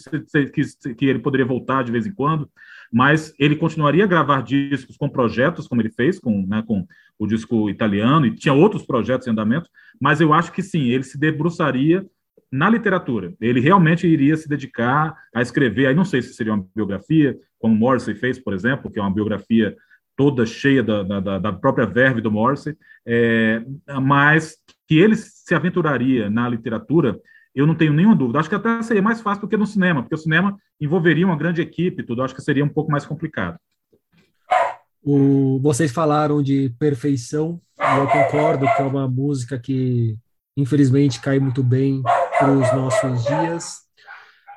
que, que ele poderia voltar de vez em quando, mas ele continuaria a gravar discos com projetos, como ele fez com, né, com o disco italiano, e tinha outros projetos em andamento, mas eu acho que sim, ele se debruçaria na literatura. Ele realmente iria se dedicar a escrever, aí não sei se seria uma biografia, como Morrissey fez, por exemplo, que é uma biografia toda cheia da, da, da própria verve do Morrissey, é, mas que ele se aventuraria na literatura, eu não tenho nenhuma dúvida. Acho que até seria mais fácil do que no cinema, porque o cinema envolveria uma grande equipe, tudo. Acho que seria um pouco mais complicado. O, vocês falaram de perfeição, eu concordo que é uma música que, infelizmente, cai muito bem para os nossos dias.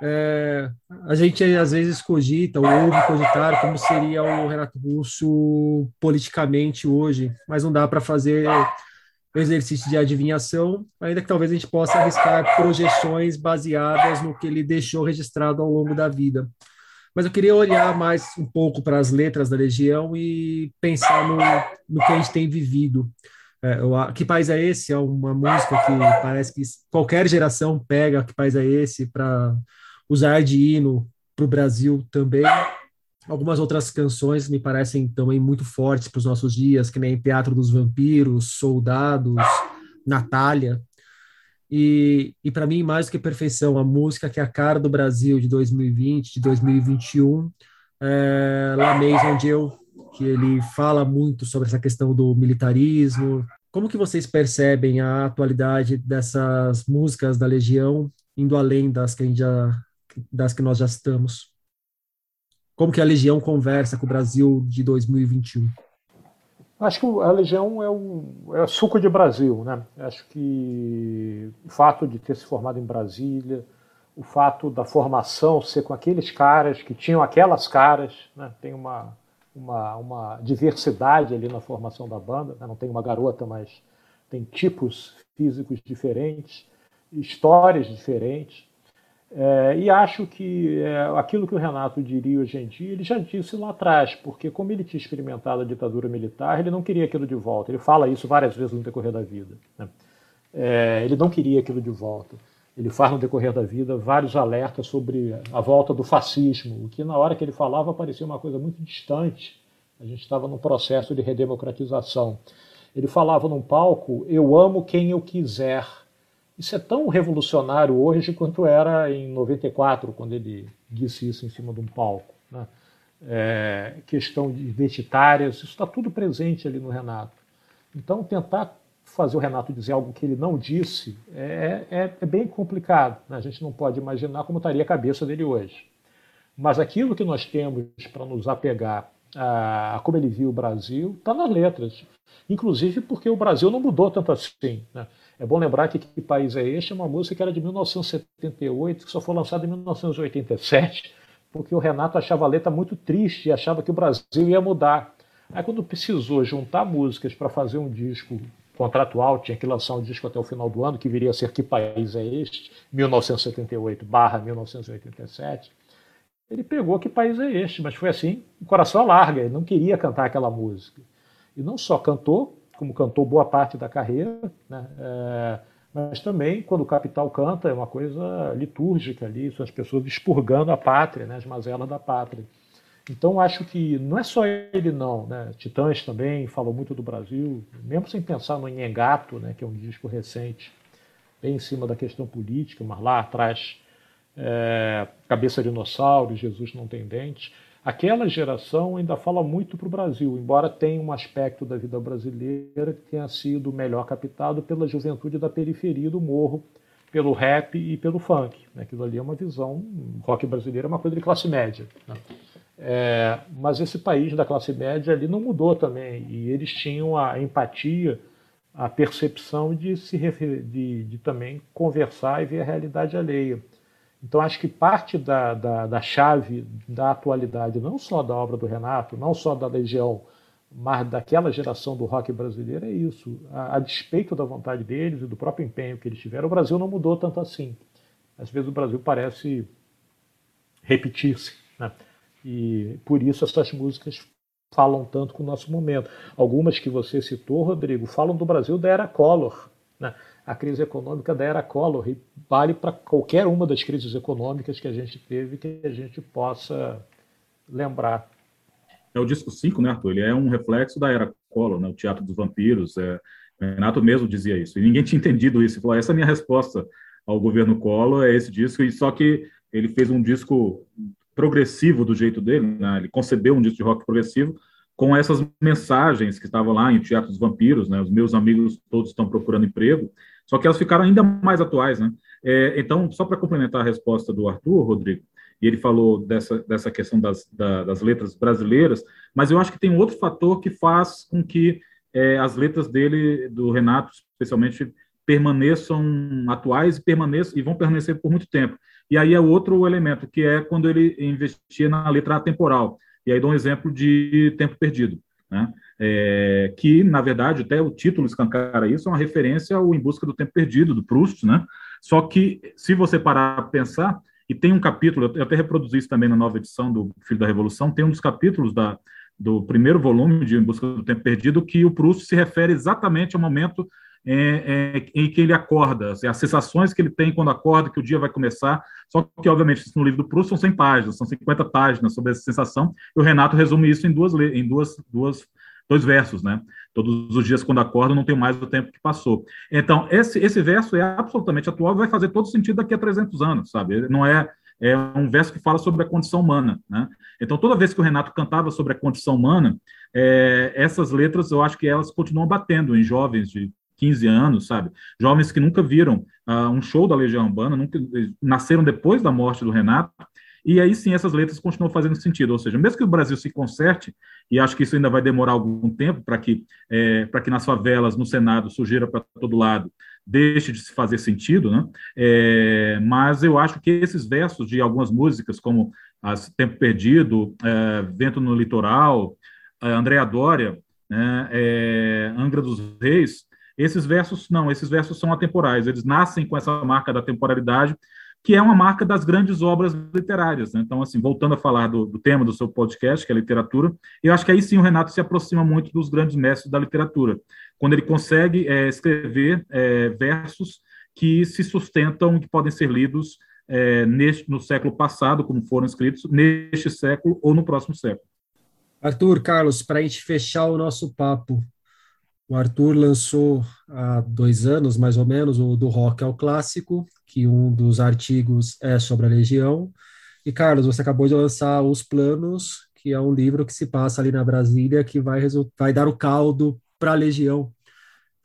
É, a gente às vezes cogita ou ouve cogitar como seria o Renato Russo politicamente hoje, mas não dá para fazer exercício de adivinhação, ainda que talvez a gente possa arriscar projeções baseadas no que ele deixou registrado ao longo da vida. Mas eu queria olhar mais um pouco para as letras da Legião e pensar no, no que a gente tem vivido. É, que País é Esse? É uma música que parece que qualquer geração pega Que País é Esse para usar de hino para o Brasil também. Algumas outras canções me parecem também muito fortes para os nossos dias, que nem Teatro dos Vampiros, Soldados, Natália. E, e para mim, mais do que perfeição, a música que é a cara do Brasil de 2020, de 2021, é La Maison Dieu, que ele fala muito sobre essa questão do militarismo. Como que vocês percebem a atualidade dessas músicas da Legião, indo além das que a gente já das que nós já estamos? Como que a Legião conversa com o Brasil de 2021? Acho que a Legião é o, é o suco de Brasil, né? Acho que o fato de ter se formado em Brasília, o fato da formação ser com aqueles caras que tinham aquelas caras, né? tem uma, uma, uma diversidade ali na formação da banda, né? não tem uma garota, mas tem tipos físicos diferentes, histórias diferentes. É, e acho que é, aquilo que o Renato diria hoje em dia, ele já disse lá atrás, porque como ele tinha experimentado a ditadura militar, ele não queria aquilo de volta. Ele fala isso várias vezes no decorrer da vida. Né? É, ele não queria aquilo de volta. Ele faz no decorrer da vida vários alertas sobre a volta do fascismo, o que na hora que ele falava parecia uma coisa muito distante. A gente estava num processo de redemocratização. Ele falava num palco: Eu amo quem eu quiser isso é tão revolucionário hoje quanto era em 94, quando ele disse isso em cima de um palco. Né? É, questão de identitárias, isso está tudo presente ali no Renato. Então, tentar fazer o Renato dizer algo que ele não disse é, é, é bem complicado. Né? A gente não pode imaginar como estaria a cabeça dele hoje. Mas aquilo que nós temos para nos apegar a, a, como ele viu o Brasil está nas letras. Inclusive porque o Brasil não mudou tanto assim. Né? É bom lembrar que Que País é Este é uma música que era de 1978, que só foi lançada em 1987, porque o Renato achava a letra muito triste e achava que o Brasil ia mudar. Aí, quando precisou juntar músicas para fazer um disco contratual, tinha que lançar um disco até o final do ano, que viria a ser Que País é Este? 1978-1987. Ele pegou Que País é Este, mas foi assim, o coração larga, ele não queria cantar aquela música. E não só cantou, como cantou boa parte da carreira, né? É, mas também quando o Capital canta é uma coisa litúrgica ali, são as pessoas expurgando a pátria, né? as mazelas da pátria. Então acho que não é só ele não, né? Titãs também falou muito do Brasil, mesmo sem pensar no Engato, né? que é um disco recente, bem em cima da questão política, mas lá atrás é, Cabeça de Dinossauro, Jesus não tem dentes. Aquela geração ainda fala muito para o Brasil, embora tenha um aspecto da vida brasileira que tenha sido melhor captado pela juventude da periferia do morro, pelo rap e pelo funk. Né? Aquilo ali é uma visão, rock brasileiro é uma coisa de classe média. Né? É, mas esse país da classe média ali não mudou também, e eles tinham a empatia, a percepção de se de, de também conversar e ver a realidade alheia. Então, acho que parte da, da, da, chave da atualidade, não só da obra do Renato, não só da Legião, mas daquela geração do rock brasileiro, é isso. A, a, despeito da vontade deles e do próprio empenho que eles tiveram, o Brasil não mudou tanto assim. Às vezes o Brasil parece repetir-se. Né? E por isso essas músicas falam tanto com o nosso momento. Algumas que você citou, Rodrigo, falam do Brasil da era Collor. Né? A crise econômica da era Collor e vale para qualquer uma das crises econômicas que a gente teve que a gente possa lembrar. É o disco 5, né, Arthur? Ele é um reflexo da era Collor, né? o Teatro dos Vampiros. É... Renato mesmo dizia isso, e ninguém [LAUGHS] tinha entendido isso. Ele falou: essa é a minha resposta ao governo Collor, é esse disco, e só que ele fez um disco progressivo do jeito dele, né? ele concebeu um disco de rock progressivo, com essas mensagens que estavam lá em Teatro dos Vampiros, né? Os meus amigos todos estão procurando emprego, só que elas ficaram ainda mais atuais, né? É, então, só para complementar a resposta do Arthur, Rodrigo, e ele falou dessa, dessa questão das, da, das letras brasileiras, mas eu acho que tem outro fator que faz com que é, as letras dele, do Renato, especialmente, permaneçam atuais e permaneçam e vão permanecer por muito tempo. E aí é outro elemento, que é quando ele investia na letra atemporal. E aí dou um exemplo de Tempo Perdido, né? É, que, na verdade, até o título escancara isso, é uma referência ao Em Busca do Tempo Perdido, do Proust, né? Só que, se você parar para pensar, e tem um capítulo, eu até reproduzi isso também na nova edição do Filho da Revolução, tem um dos capítulos da, do primeiro volume de Em Busca do Tempo Perdido que o Proust se refere exatamente ao momento é, é, em que ele acorda, as sensações que ele tem quando acorda, que o dia vai começar. Só que, obviamente, no livro do Proust são 100 páginas, são 50 páginas sobre essa sensação, e o Renato resume isso em duas, em duas, duas dois versos, né? Todos os dias quando acordo não tenho mais o tempo que passou. Então, esse, esse verso é absolutamente atual vai fazer todo sentido daqui a 300 anos, sabe? Não é é um verso que fala sobre a condição humana, né? Então, toda vez que o Renato cantava sobre a condição humana, é, essas letras, eu acho que elas continuam batendo em jovens de 15 anos, sabe? Jovens que nunca viram uh, um show da Legião Urbana, nunca, nasceram depois da morte do Renato, e aí sim essas letras continuam fazendo sentido. Ou seja, mesmo que o Brasil se conserte, e acho que isso ainda vai demorar algum tempo para que, é, para que nas favelas, no Senado, sujeira para todo lado, deixe de se fazer sentido, né? É, mas eu acho que esses versos de algumas músicas, como As Tempo Perdido, é, Vento no Litoral, é, Andréa Dória, né, é, Angra dos Reis, esses versos, não, esses versos são atemporais, eles nascem com essa marca da temporalidade, que é uma marca das grandes obras literárias. Né? Então, assim, voltando a falar do, do, tema do seu podcast, que é literatura, eu acho que aí sim o Renato se aproxima muito dos grandes mestres da literatura, quando ele consegue é, escrever é, versos que se sustentam, que podem ser lidos é, neste, no século passado, como foram escritos, neste século ou no próximo século. Arthur, Carlos, para a gente fechar o nosso papo, o Arthur lançou há dois anos, mais ou menos, o Do Rock ao Clássico, que um dos artigos é sobre a Legião. E, Carlos, você acabou de lançar Os Planos, que é um livro que se passa ali na Brasília, que vai, vai dar o caldo para a Legião.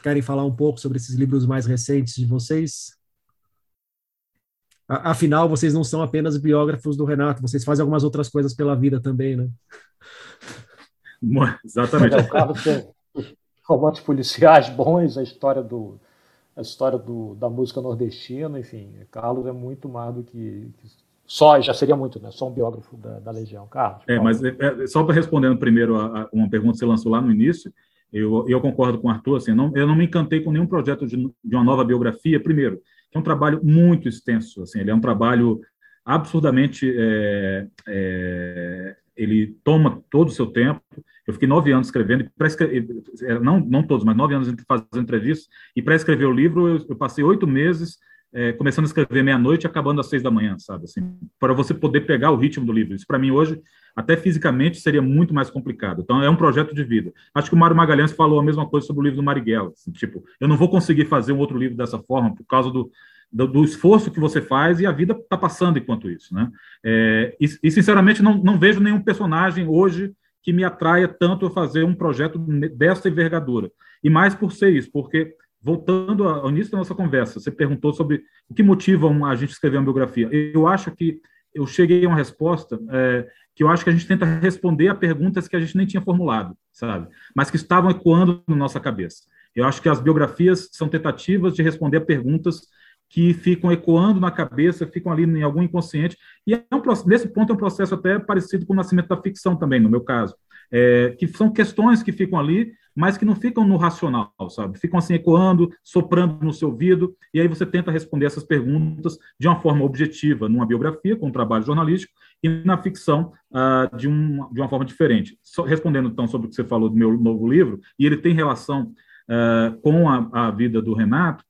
Querem falar um pouco sobre esses livros mais recentes de vocês? Afinal, vocês não são apenas biógrafos do Renato, vocês fazem algumas outras coisas pela vida também, né? Exatamente. É, o Carlos tem, romances policiais bons, a história do a história do, da música nordestina, enfim, Carlos é muito mais do que, que só, já seria muito, né? Só um biógrafo da, da Legião, Carlos. É, mas é, é, só para respondendo primeiro a, a, uma pergunta que você lançou lá no início, eu, eu concordo com o Arthur, assim, não, eu não me encantei com nenhum projeto de, de uma nova biografia, primeiro, que é um trabalho muito extenso, assim, ele é um trabalho absurdamente é, é, ele toma todo o seu tempo. Eu fiquei nove anos escrevendo, é, não, não todos, mas nove anos fazendo entrevistas, e para escrever o livro eu, eu passei oito meses é, começando a escrever meia-noite e acabando às seis da manhã, sabe? Assim, para você poder pegar o ritmo do livro. Isso, para mim, hoje, até fisicamente, seria muito mais complicado. Então, é um projeto de vida. Acho que o Mário Magalhães falou a mesma coisa sobre o livro do Marighella. Assim, tipo, eu não vou conseguir fazer um outro livro dessa forma por causa do, do, do esforço que você faz e a vida está passando enquanto isso, né? É, e, e, sinceramente, não, não vejo nenhum personagem hoje que me atraia tanto a fazer um projeto dessa envergadura. E mais por ser isso, porque voltando ao início da nossa conversa, você perguntou sobre o que motiva a gente escrever uma biografia. Eu acho que eu cheguei a uma resposta é, que eu acho que a gente tenta responder a perguntas que a gente nem tinha formulado, sabe? Mas que estavam ecoando na nossa cabeça. Eu acho que as biografias são tentativas de responder a perguntas que ficam ecoando na cabeça, ficam ali em algum inconsciente. E é um, nesse ponto é um processo até parecido com o nascimento da ficção também, no meu caso. É, que são questões que ficam ali, mas que não ficam no racional, sabe? Ficam assim ecoando, soprando no seu ouvido, e aí você tenta responder essas perguntas de uma forma objetiva, numa biografia, com um trabalho jornalístico, e na ficção uh, de, um, de uma forma diferente. So, respondendo então sobre o que você falou do meu novo livro, e ele tem relação uh, com a, a, vida do Renato,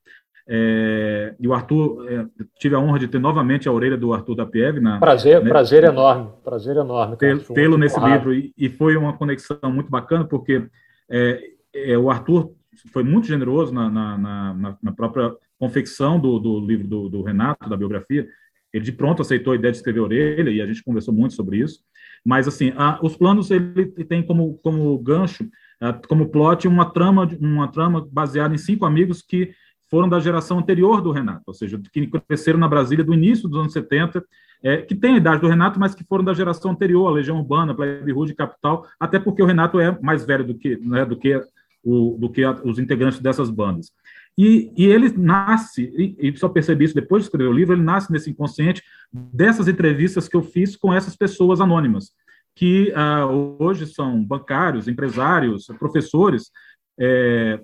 é, e o Arthur, é, tive a honra de ter novamente a orelha do Arthur da Pieve. Na, prazer, né? prazer enorme, prazer enorme. Tê-lo nesse livro, e, e, foi uma conexão muito bacana, porque é, é, o Arthur foi muito generoso na, na, na, na própria confecção do, do livro do, do, Renato, da biografia. Ele de pronto aceitou a ideia de escrever orelha e a gente conversou muito sobre isso. Mas assim, a, os planos ele tem como, como gancho, a, como plot, uma trama, uma trama baseada em cinco amigos que foram da geração anterior do Renato, ou seja, que cresceram na Brasília do início dos anos 70 é, que tem a idade do Renato, mas que foram da geração anterior, a Legião Urbana, Plebe Rude, Capital, até porque o Renato é mais velho do que, né, do que, o, do que a, os integrantes dessas bandas. E, e ele nasce, e, e, só percebi isso depois de escrever o livro, ele nasce nesse inconsciente dessas entrevistas que eu fiz com essas pessoas anônimas, que uh, hoje são bancários, empresários, professores, é,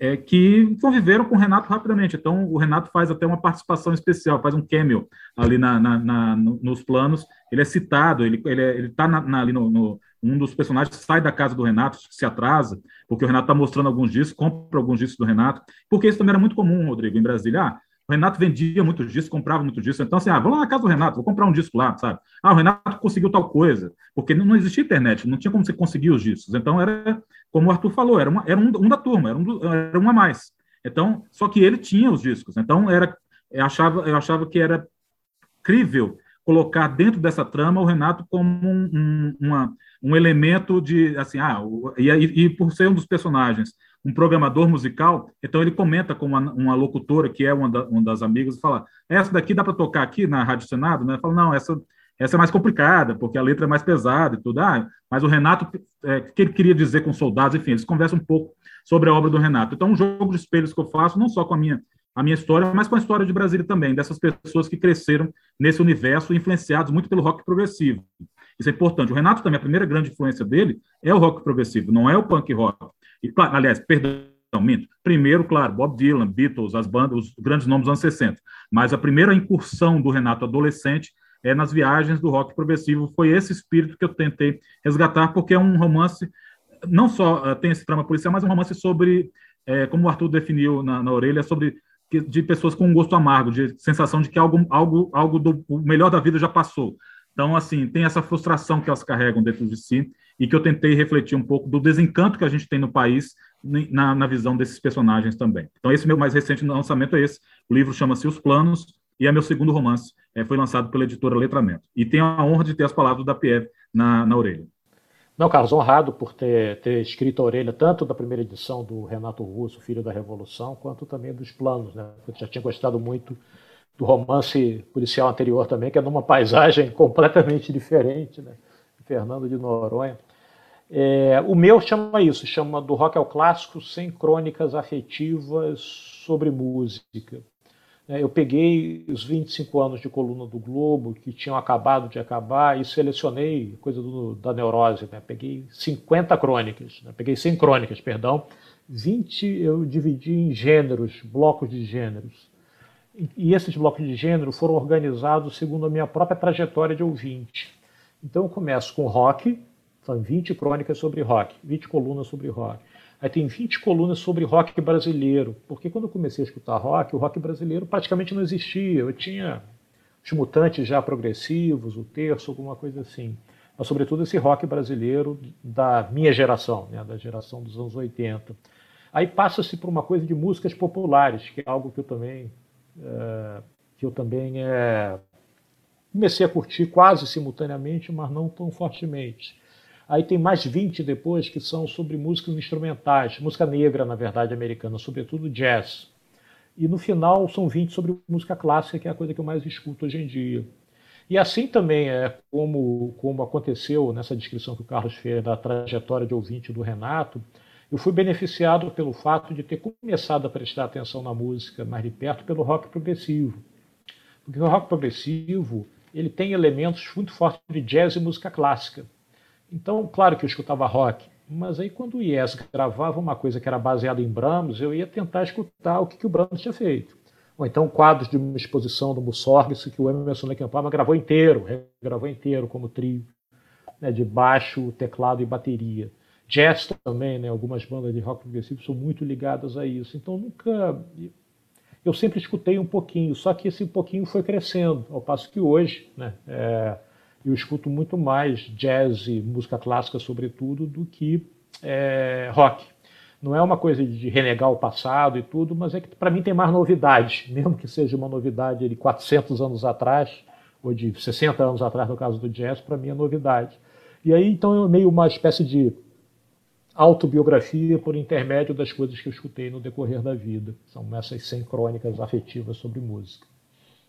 é, que conviveram com o Renato rapidamente. Então, o Renato faz até uma participação especial, faz um cameo ali na, na, na nos planos. Ele é citado, ele está ele, é, ele tá ali no, no, Um dos personagens sai da casa do Renato, se atrasa, porque o Renato está mostrando alguns discos, compra alguns discos do Renato, porque isso também era muito comum, Rodrigo, em Brasília. Ah, o Renato vendia muito disco, comprava muito disco. Então, assim, ah, vamos lá na casa do Renato, vou comprar um disco lá, sabe? Ah, o Renato conseguiu tal coisa. Porque não, existia internet, não tinha como você conseguir os discos. Então, era, como o Arthur falou, era, uma, era um, um da turma, era um, era um a mais. Então, só que ele tinha os discos. Então, era, eu, achava, eu achava que era crível colocar dentro dessa trama o Renato como um, um, uma, um elemento de, assim, ah, e, e por ser um dos personagens um programador musical, então ele comenta com uma, uma locutora que é uma, da, uma, das amigas e fala: essa daqui dá para tocar aqui na Rádio Senado? Né? Fala, não, essa, essa é mais complicada, porque a letra é mais pesada e tudo. Ah, mas o Renato, é, que ele queria dizer com soldados, enfim, eles conversam um pouco sobre a obra do Renato. Então, um jogo de espelhos que eu faço, não só com a minha, a minha história, mas com a história de Brasília também, dessas pessoas que cresceram nesse universo, influenciados muito pelo rock progressivo. Isso é importante. O Renato também, a primeira grande influência dele é o rock progressivo, não é o punk rock. E, aliás, perdão, minto. Primeiro, claro, Bob Dylan, Beatles, as bandas, os grandes nomes dos anos 60. Mas a primeira incursão do Renato adolescente é nas viagens do rock progressivo. Foi esse espírito que eu tentei resgatar, porque é um romance, não só uh, tem esse trama policial, mas é um romance sobre, é, como o Arthur definiu na, na orelha, sobre de pessoas com um gosto amargo, de sensação de que algo, algo, algo do melhor da vida já passou. Então, assim, tem essa frustração que elas carregam dentro de si e que eu tentei refletir um pouco do desencanto que a gente tem no país na, na visão desses personagens também. Então, esse meu mais recente lançamento é esse. O livro chama-se Os Planos e é meu segundo romance. É, foi lançado pela editora Letramento. E tenho a honra de ter as palavras da Pierre na, na orelha. Não, Carlos, honrado por ter, ter escrito a orelha, tanto da primeira edição do Renato Russo, Filho da Revolução, quanto também dos planos. Né? Eu já tinha gostado muito do romance policial anterior também, que é numa paisagem [LAUGHS] completamente diferente, né? Fernando de Noronha. É, o meu chama isso, chama do rock ao clássico sem crônicas afetivas sobre música. É, eu peguei os 25 anos de coluna do Globo, que tinham acabado de acabar, e selecionei, coisa do, da neurose, né? peguei 50 crônicas, né? peguei 100 crônicas, perdão, 20 eu dividi em gêneros, blocos de gêneros. E esses blocos de gênero foram organizados segundo a minha própria trajetória de ouvinte. Então eu começo com rock, são 20 crônicas sobre rock, 20 colunas sobre rock. Aí tem 20 colunas sobre rock brasileiro, porque quando eu comecei a escutar rock, o rock brasileiro praticamente não existia. Eu tinha os mutantes já progressivos, o terço, alguma coisa assim. Mas, sobretudo, esse rock brasileiro da minha geração, né, da geração dos anos 80. Aí passa-se por uma coisa de músicas populares, que é algo que eu também, que eu também é, comecei a curtir quase simultaneamente, mas não tão fortemente. Aí tem mais 20 depois que são sobre músicas instrumentais, música negra, na verdade, americana, sobretudo jazz. E no final são 20 sobre música clássica, que é a coisa que eu mais escuto hoje em dia. E assim também é como, como aconteceu nessa descrição que o Carlos fez da trajetória de ouvinte do Renato, eu fui beneficiado pelo fato de ter começado a prestar atenção na música mais de perto pelo rock progressivo. Porque o rock progressivo ele tem elementos muito fortes de jazz e música clássica. Então, claro que eu escutava rock, mas aí quando o Yes gravava uma coisa que era baseada em Brahms, eu ia tentar escutar o que, que o Brahms tinha feito. Ou então quadros de uma exposição do Mussorgsky que o Emerson Lake Palmer gravou inteiro, gravou inteiro como trio, né, de baixo, teclado e bateria. Jazz também, né, algumas bandas de rock progressivo são muito ligadas a isso. Então nunca eu sempre escutei um pouquinho, só que esse pouquinho foi crescendo, ao passo que hoje, né, é, eu escuto muito mais jazz e música clássica, sobretudo, do que é, rock. Não é uma coisa de renegar o passado e tudo, mas é que para mim tem mais novidade, [LAUGHS] mesmo que seja uma novidade de 400 anos atrás, ou de 60 anos atrás, no caso do jazz, para mim é novidade. E aí, então, é meio uma espécie de autobiografia por intermédio das coisas que eu escutei no decorrer da vida. São essas 100 crônicas afetivas sobre música.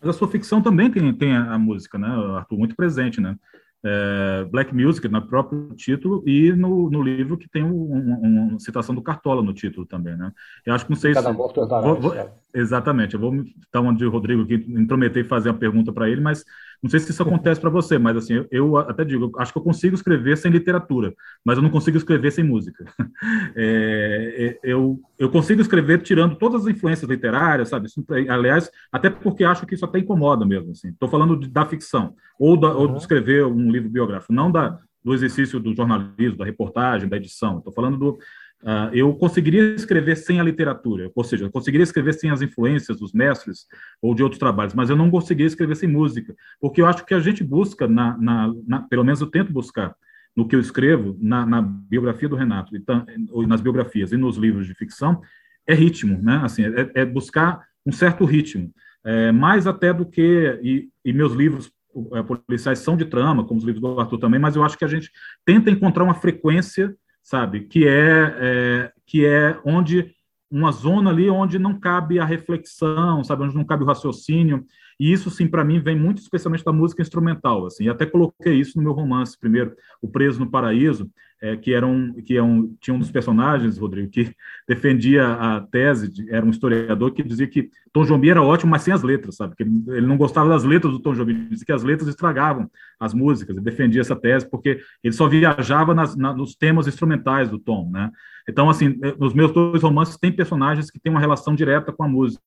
Mas a sua ficção também tem, tem a, música, né, Arthur, muito presente, né? É, Black Music no próprio título e no, no livro que tem uma um, um, citação do Cartola no título também, né? Eu acho que não sei Cada se vou, vou, exatamente. Eu vou estar onde o Rodrigo que intrometei fazer a pergunta para ele, mas não sei se isso acontece para você, mas assim, eu, eu, até digo, acho que eu consigo escrever sem literatura, mas eu não consigo escrever sem música. [LAUGHS] É, é, eu, eu consigo escrever tirando todas as influências literárias, sabe? Isso, aliás, até porque acho que isso até incomoda mesmo. Estou falando de, da ficção, ou, da, uhum. ou de escrever um livro biográfico, não da, do exercício do jornalismo, da reportagem, da edição. Estou falando do, Uh, eu conseguiria escrever sem a literatura, ou seja, eu conseguiria escrever sem as influências dos mestres ou de outros trabalhos, mas eu não conseguiria escrever sem música, porque eu acho que a gente busca, na, na, na pelo menos eu tento buscar, no que eu escrevo, na, na biografia do Renato, e nas biografias e nos livros de ficção, é ritmo, né? Assim, é, é buscar um certo ritmo, é, mais até do que e, e meus livros é, policiais são de trama, como os livros do Arthur também, mas eu acho que a gente tenta encontrar uma frequência sabe? Que é, é, que é onde uma zona ali onde não cabe a reflexão, sabe, onde não cabe o raciocínio. E isso, sim, para mim vem muito especialmente da música instrumental, assim. E até coloquei isso no meu romance primeiro, O Preso no Paraíso, é, que era um, que é um, tinha um dos personagens, Rodrigo, que [LAUGHS] defendia a tese, de, era um historiador que dizia que Tom Jobim era ótimo, mas sem as letras, sabe? Que ele, não gostava das letras do Tom Jobim, dizia que as letras estragavam as músicas. Ele defendia essa tese porque ele só viajava nas, na, nos temas instrumentais do Tom, né? Então, assim, eh, nos meus dois romances tem personagens que têm uma relação direta com a música.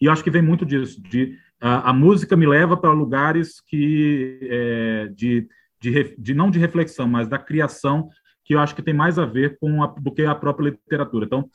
E eu acho que vem muito disso, de a, a música me leva para lugares que é, de, de, de não de reflexão, mas da criação que eu acho que tem mais a ver com a, do que a própria literatura. Então,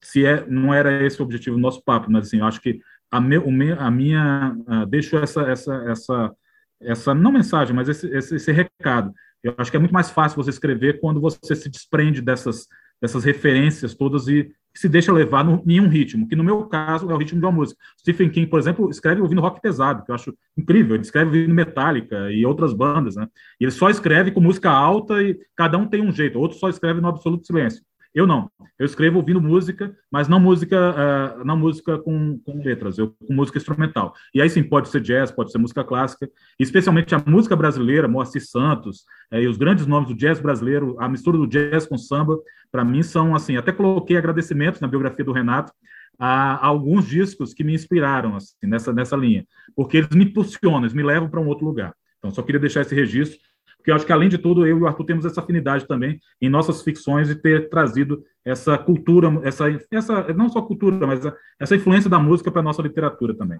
se é, não era esse o objetivo do nosso papo, mas assim, eu acho que a, me, o a minha deixo essa essa essa essa não mensagem, mas esse, esse, esse recado. Eu acho que é muito mais fácil você escrever quando você se desprende dessas dessas referências todas e se deixa levar no, em um ritmo, que no meu caso é o ritmo de uma música. Stephen King, por exemplo, escreve ouvindo rock pesado, que eu acho incrível. Ele escreve ouvindo Metallica e outras bandas, né? E ele só escreve com música alta e cada um tem um jeito. Outro só escreve no absoluto silêncio. Eu não. Eu escrevo ouvindo música, mas não música, uh, não música com, com letras, eu com música instrumental. E aí sim, pode ser jazz, pode ser música clássica, especialmente a música brasileira, Moacir Santos, é, e os grandes nomes do jazz brasileiro, a mistura do jazz com samba, para mim são assim. Até coloquei agradecimentos na biografia do Renato a, a alguns discos que me inspiraram assim, nessa, nessa linha, porque eles me impulsionam, eles me levam para um outro lugar. Então, só queria deixar esse registro porque eu acho que, além de tudo, eu e o Arthur temos essa afinidade também em nossas ficções de ter trazido essa cultura, essa, essa não só cultura, mas essa influência da música para a nossa literatura também.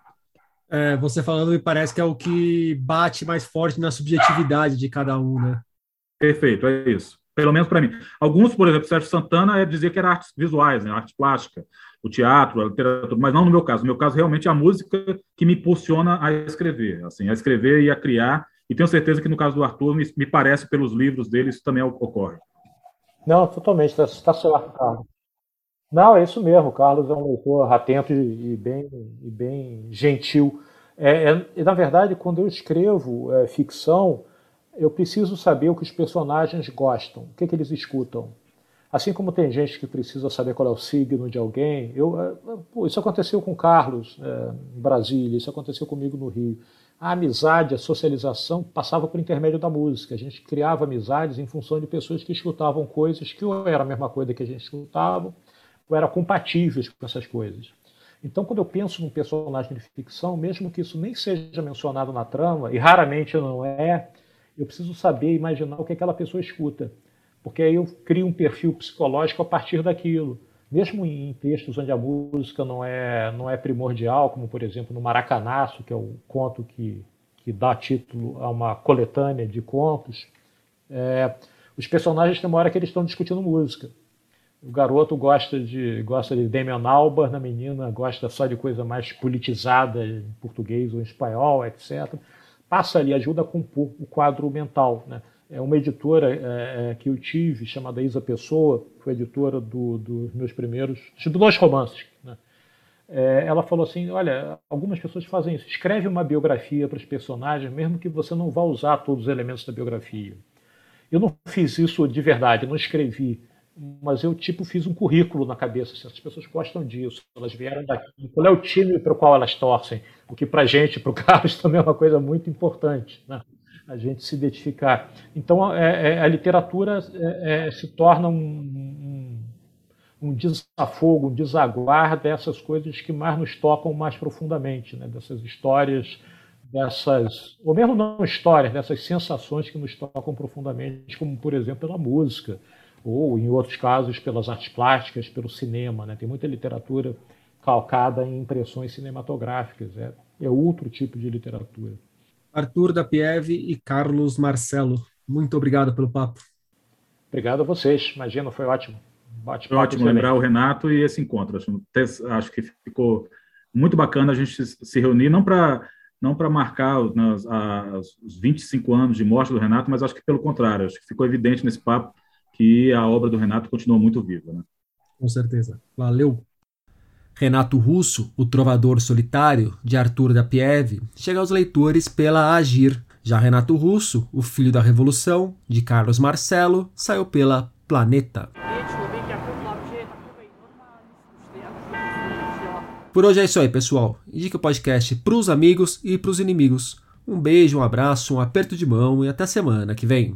É, você falando me parece que é o que bate mais forte na subjetividade de cada um, né? Perfeito, é isso. Pelo menos para mim. Alguns, por exemplo, Sérgio Santana é dizer que era artes visuais, né? arte plástica, o teatro, a literatura, mas não no meu caso. No meu caso, realmente, é a música que me impulsiona a escrever, assim, a escrever e a criar. E tenho certeza que no caso do Arthur, me, me parece pelos livros dele, isso também ocorre. Não, totalmente, está tá certo, Carlos. Não, é isso mesmo. O Carlos é um leitor atento e bem, e bem gentil. É, é, na verdade, quando eu escrevo é, ficção, eu preciso saber o que os personagens gostam, o que, que eles escutam. Assim como tem gente que precisa saber qual é o signo de alguém, eu, é, pô, isso aconteceu com Carlos é, em Brasília, isso aconteceu comigo no Rio. A amizade, a socialização passava por intermédio da música. A gente criava amizades em função de pessoas que escutavam coisas que ou era a mesma coisa que a gente escutava, ou eram compatíveis com essas coisas. Então, quando eu penso num personagem de ficção, mesmo que isso nem seja mencionado na trama, e raramente não é, eu preciso saber, imaginar o que aquela pessoa escuta. Porque aí eu crio um perfil psicológico a partir daquilo. Mesmo em textos onde a música não é, não é primordial, como por exemplo no Maracanaço, que é o conto que, que dá título a uma coletânea de contos, é, os personagens têm uma hora que eles estão discutindo música. O garoto gosta de gosta de Damian Albarn, a menina gosta só de coisa mais politizada em português ou em espanhol, etc. Passa ali, ajuda a compor o quadro mental. Né? É uma editora é, é, que eu tive, chamada Isa Pessoa, foi editora do, dos meus primeiros, de dois romances. Né? É, ela falou assim: olha, algumas pessoas fazem isso, escreve uma biografia para os personagens, mesmo que você não vá usar todos os elementos da biografia. Eu não fiz isso de verdade, não escrevi mas eu tipo fiz um currículo na cabeça. Assim, as pessoas gostam disso, elas vieram daqui. Qual é o time para o qual elas torcem? O que para gente, para o [LAUGHS] Carlos, também é uma coisa muito importante, né? A gente se identificar. Então é, é, a literatura é, é se torna um, um, um, desafogo, um desaguar dessas coisas que mais nos tocam mais profundamente, né? dessas histórias dessas, ou mesmo não histórias, dessas sensações que nos tocam profundamente, como por exemplo pela música, ou em outros casos pelas artes plásticas, pelo cinema. Né? Tem muita literatura calcada em impressões cinematográficas. É, é outro tipo de literatura. Arthur da Pieve e Carlos Marcelo, muito obrigado pelo papo. Obrigado a vocês. Imagina, foi ótimo. Bate foi ótimo excelente. lembrar o Renato e esse encontro. Acho, acho que ficou muito bacana a gente se reunir, não para não para marcar os, os 25 anos de morte do Renato, mas acho que pelo contrário, acho que ficou evidente nesse papo que a obra do Renato continua muito viva. Né? Com certeza. Valeu. Renato Russo, o trovador solitário, de Arthur da Pieve, chega aos leitores pela Agir. Já Renato Russo, o filho da Revolução, de Carlos Marcelo, saiu pela Planeta. Por hoje é isso aí, pessoal. Indique o podcast para os amigos e para os inimigos. Um beijo, um abraço, um aperto de mão e até semana que vem.